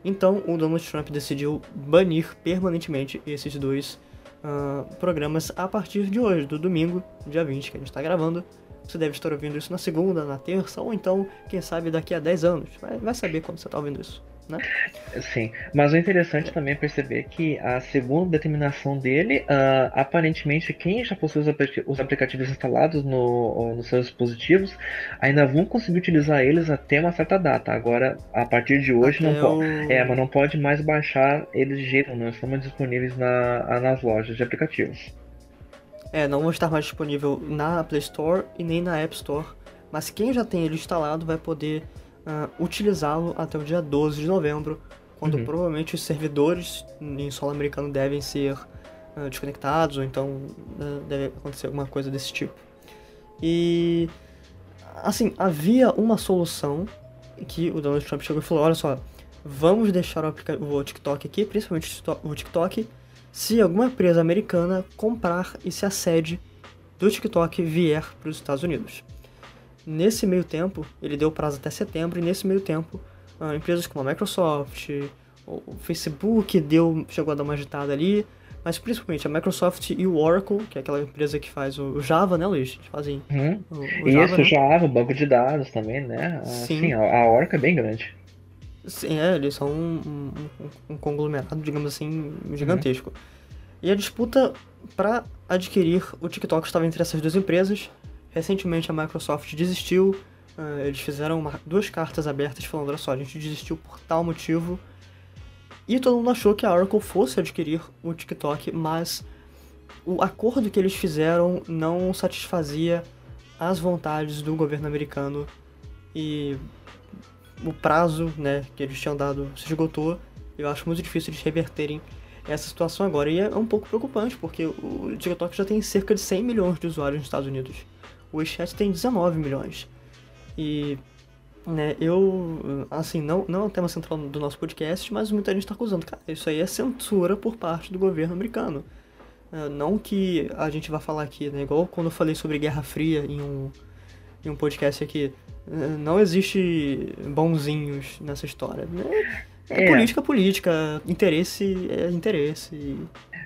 Então o Donald Trump decidiu banir permanentemente esses dois uh, programas a partir de hoje, do domingo, dia 20, que a gente está gravando. Você deve estar ouvindo isso na segunda, na terça, ou então, quem sabe, daqui a 10 anos. Vai, vai saber quando você está ouvindo isso. Né? Sim, mas o interessante também é perceber que a segunda determinação dele, uh, aparentemente quem já possui os, aplicativos instalados no, nos seus dispositivos ainda vão conseguir utilizar eles até uma certa data. Agora, a partir de hoje, até não pode. O... É, mas não pode mais baixar eles de jeito, não estão mais disponíveis na, nas lojas de aplicativos. É, não vão estar mais disponível na Play Store e nem na App Store. Mas quem já tem ele instalado vai poder uh, utilizá-lo até o dia 12 de novembro, quando uhum. provavelmente os servidores em solo americano devem ser uh, desconectados, ou então uh, deve acontecer alguma coisa desse tipo. E assim, havia uma solução que o Donald Trump chegou e falou: olha só, vamos deixar o, o TikTok aqui, principalmente o TikTok, se alguma empresa americana comprar e a sede do TikTok vier para os Estados Unidos. Nesse meio tempo, ele deu prazo até setembro, e nesse meio tempo, uh, empresas como a Microsoft, o Facebook deu, chegou a dar uma agitada ali, mas principalmente a Microsoft e o Oracle, que é aquela empresa que faz o Java, né, Luiz? Eles fazem uhum. o, o Java, Isso, né? Java, banco de dados também, né? Sim. Sim, a Oracle é bem grande. Sim, é, eles são um, um, um conglomerado, digamos assim, gigantesco. Uhum. E a disputa para adquirir o TikTok estava entre essas duas empresas. Recentemente a Microsoft desistiu, uh, eles fizeram uma, duas cartas abertas falando: olha só, a gente desistiu por tal motivo. E todo mundo achou que a Oracle fosse adquirir o TikTok, mas o acordo que eles fizeram não satisfazia as vontades do governo americano e o prazo né, que eles tinham dado se esgotou. Eu acho muito difícil eles reverterem essa situação agora. E é um pouco preocupante, porque o TikTok já tem cerca de 100 milhões de usuários nos Estados Unidos. O WeChat tem 19 milhões. E, né, eu, assim, não, não é o tema central do nosso podcast, mas muita gente está acusando, cara, isso aí é censura por parte do governo americano. É, não que a gente vai falar aqui, né, igual quando eu falei sobre Guerra Fria em um, em um podcast aqui, é, não existe bonzinhos nessa história. Né? É, é política, política, interesse é interesse.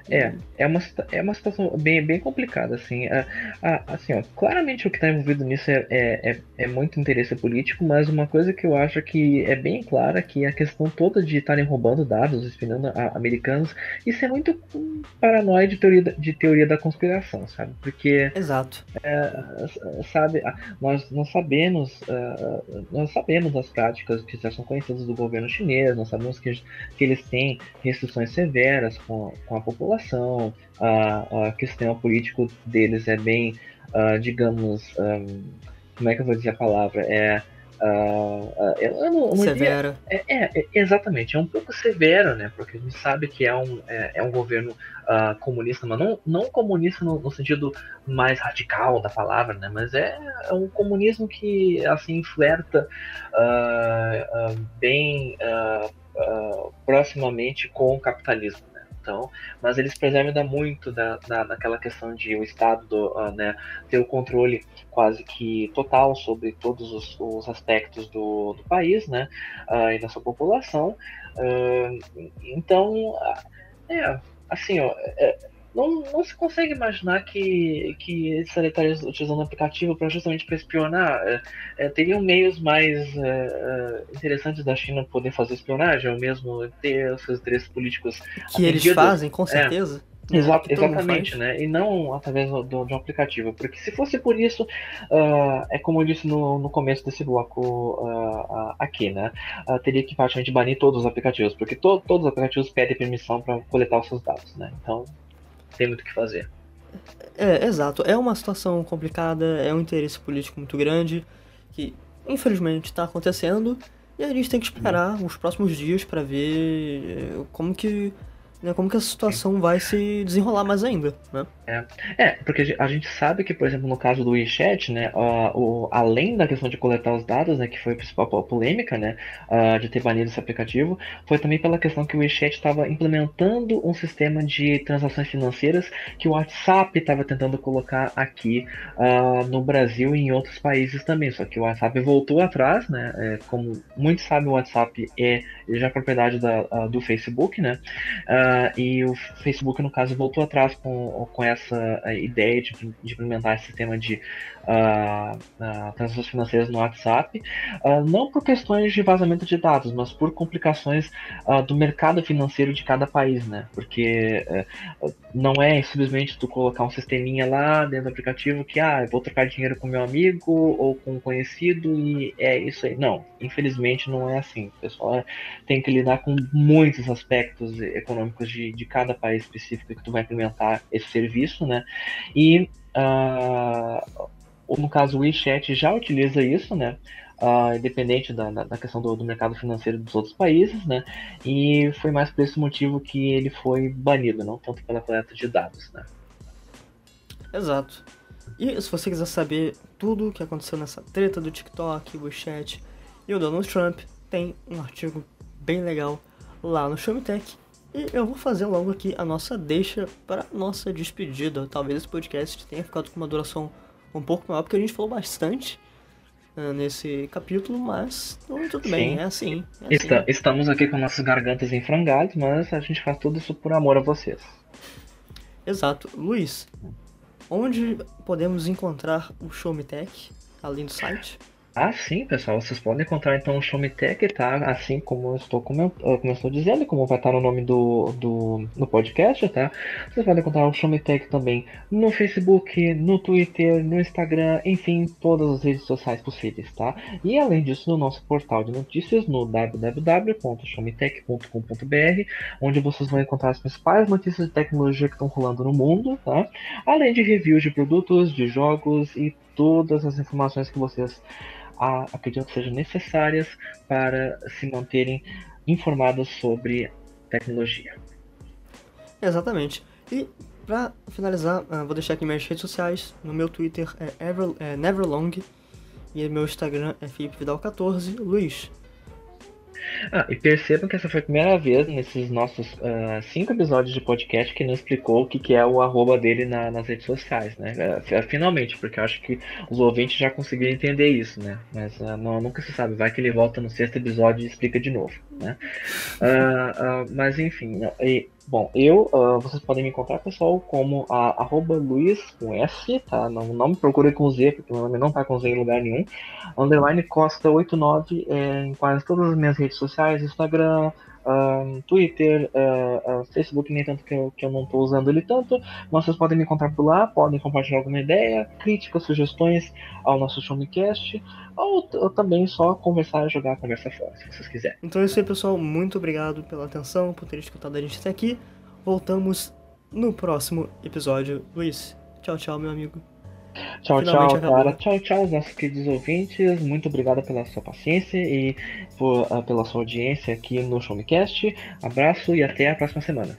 É, é uma, é uma situação bem, bem complicada, assim. A, a, assim ó, claramente o que está envolvido nisso é, é, é, é, muito interesse político, mas uma coisa que eu acho que é bem clara que a questão toda de estarem roubando dados, espionando americanos, isso é muito paranoia de teoria, de teoria da conspiração, sabe? Porque. Exato. É, sabe, nós, nós sabemos. Uh, nós sabemos as práticas que já são conhecidas do governo chinês, nós sabemos que, que eles têm restrições severas com, com a população população, a, a questão político deles é bem, uh, digamos, um, como é que eu vou dizer a palavra? É. Uh, uh, eu não, Severo. É, é, é, exatamente, é um pouco severo, né? Porque a gente sabe que é um, é, é um governo uh, comunista, mas não, não comunista no, no, sentido mais radical da palavra, né? Mas é, é um comunismo que, assim, flerta bem proximamente com o capitalismo então, mas eles preservam ainda muito da, da, daquela questão de o Estado uh, né, ter o controle quase que total sobre todos os, os aspectos do, do país né, uh, e da sua população. Uh, então, é, assim, ó, é, não, não se consegue imaginar que, que eles estariam utilizando o aplicativo para justamente para espionar. É, é, teriam meios mais é, é, interessantes da China poder fazer espionagem, ou mesmo ter seus interesses políticos. Que eles fazem, com é. certeza. Exato, exatamente, né? E não através do, do, de um aplicativo. Porque se fosse por isso, uh, é como eu disse no, no começo desse bloco uh, aqui, né? Uh, teria que praticamente banir todos os aplicativos, porque to, todos os aplicativos pedem permissão para coletar os seus dados, né? Então, tem muito o que fazer. É, exato. É uma situação complicada, é um interesse político muito grande, que infelizmente está acontecendo, e a gente tem que esperar os próximos dias para ver eh, como que né, como que a situação vai se desenrolar mais ainda, né? É, é porque a gente sabe que, por exemplo, no caso do WeChat, né, uh, o, além da questão de coletar os dados, né, que foi a principal polêmica, né, uh, de ter banido esse aplicativo, foi também pela questão que o WeChat estava implementando um sistema de transações financeiras que o WhatsApp estava tentando colocar aqui uh, no Brasil e em outros países também, só que o WhatsApp voltou atrás, né, é, como muitos sabem, o WhatsApp é já propriedade da, do Facebook, né, e o Facebook, no caso, voltou atrás com, com, essa ideia de, de, implementar esse sistema de uh, uh, transações financeiras no WhatsApp, uh, não por questões de vazamento de dados, mas por complicações do mercado financeiro de cada país, né? Porque eh, não é simplesmente tu colocar um sisteminha lá dentro do aplicativo que, ah, eu vou trocar dinheiro com meu amigo ou com um conhecido e é isso aí. Não, infelizmente não é assim. O pessoal tem que lidar com muitos aspectos econômicos de, de cada país específico que tu vai implementar esse serviço, né? E uh, no caso o WeChat já utiliza isso, né? Uh, independente da, da questão do, do, mercado financeiro dos outros países, né? E foi mais por esse motivo que ele foi banido, não tanto pela coleta de dados, né? Exato. E se você quiser saber tudo o que aconteceu nessa treta do TikTok, WeChat e o Donald Trump, tem um artigo bem legal lá no Showmetech. E eu vou fazer logo aqui a nossa deixa para nossa despedida. Talvez esse podcast tenha ficado com uma duração um pouco maior, porque a gente falou bastante uh, nesse capítulo, mas tudo Sim. bem, é assim. É Está, assim. Estamos aqui com nossas gargantas em frangalhos, mas a gente faz tudo isso por amor a vocês. Exato. Luiz, onde podemos encontrar o Show Me Tech, além do site? Ah, sim, pessoal. Vocês podem encontrar então o Showmetech, tá? Assim como eu estou, como eu, como eu estou dizendo, como vai estar no nome do, do, do podcast, tá? Vocês podem encontrar o Showmetech também no Facebook, no Twitter, no Instagram, enfim, todas as redes sociais possíveis, tá? E além disso, no nosso portal de notícias no www.showmetech.com.br, onde vocês vão encontrar as principais notícias de tecnologia que estão rolando no mundo, tá? Além de reviews de produtos, de jogos e todas as informações que vocês ah, acreditam que sejam necessárias para se manterem informados sobre tecnologia. Exatamente. E para finalizar, uh, vou deixar aqui minhas redes sociais. No meu Twitter é, Ever, é Neverlong e meu Instagram é Felipe Vidal 14. Luiz, ah, e percebam que essa foi a primeira vez nesses nossos uh, cinco episódios de podcast que não explicou o que, que é o arroba dele na, nas redes sociais, né? Uh, finalmente, porque eu acho que os ouvintes já conseguiram entender isso, né? Mas uh, não, nunca se sabe, vai que ele volta no sexto episódio e explica de novo, né? mas enfim, e, Bom, eu, uh, vocês podem me encontrar, pessoal, como a, arroba Luiz com S, tá? Não, não me procure com Z, porque meu nome não tá com Z em lugar nenhum. Underline Costa89 é, em quase todas as minhas redes sociais, Instagram, uh, Twitter, uh, uh, Facebook, nem tanto que eu, que eu não estou usando ele tanto, mas vocês podem me encontrar por lá, podem compartilhar alguma ideia, críticas, sugestões ao nosso Showmecast, ou, ou também só conversar e jogar a conversa fora, se vocês quiserem. Então é isso aí, pessoal. Muito obrigado pela atenção, por ter escutado a gente até aqui. Voltamos no próximo episódio. Luiz, tchau, tchau, meu amigo. Tchau, Finalmente tchau, acabou. cara. Tchau, tchau, nossos queridos ouvintes. Muito obrigado pela sua paciência e por, uh, pela sua audiência aqui no Showmecast. Abraço e até a próxima semana.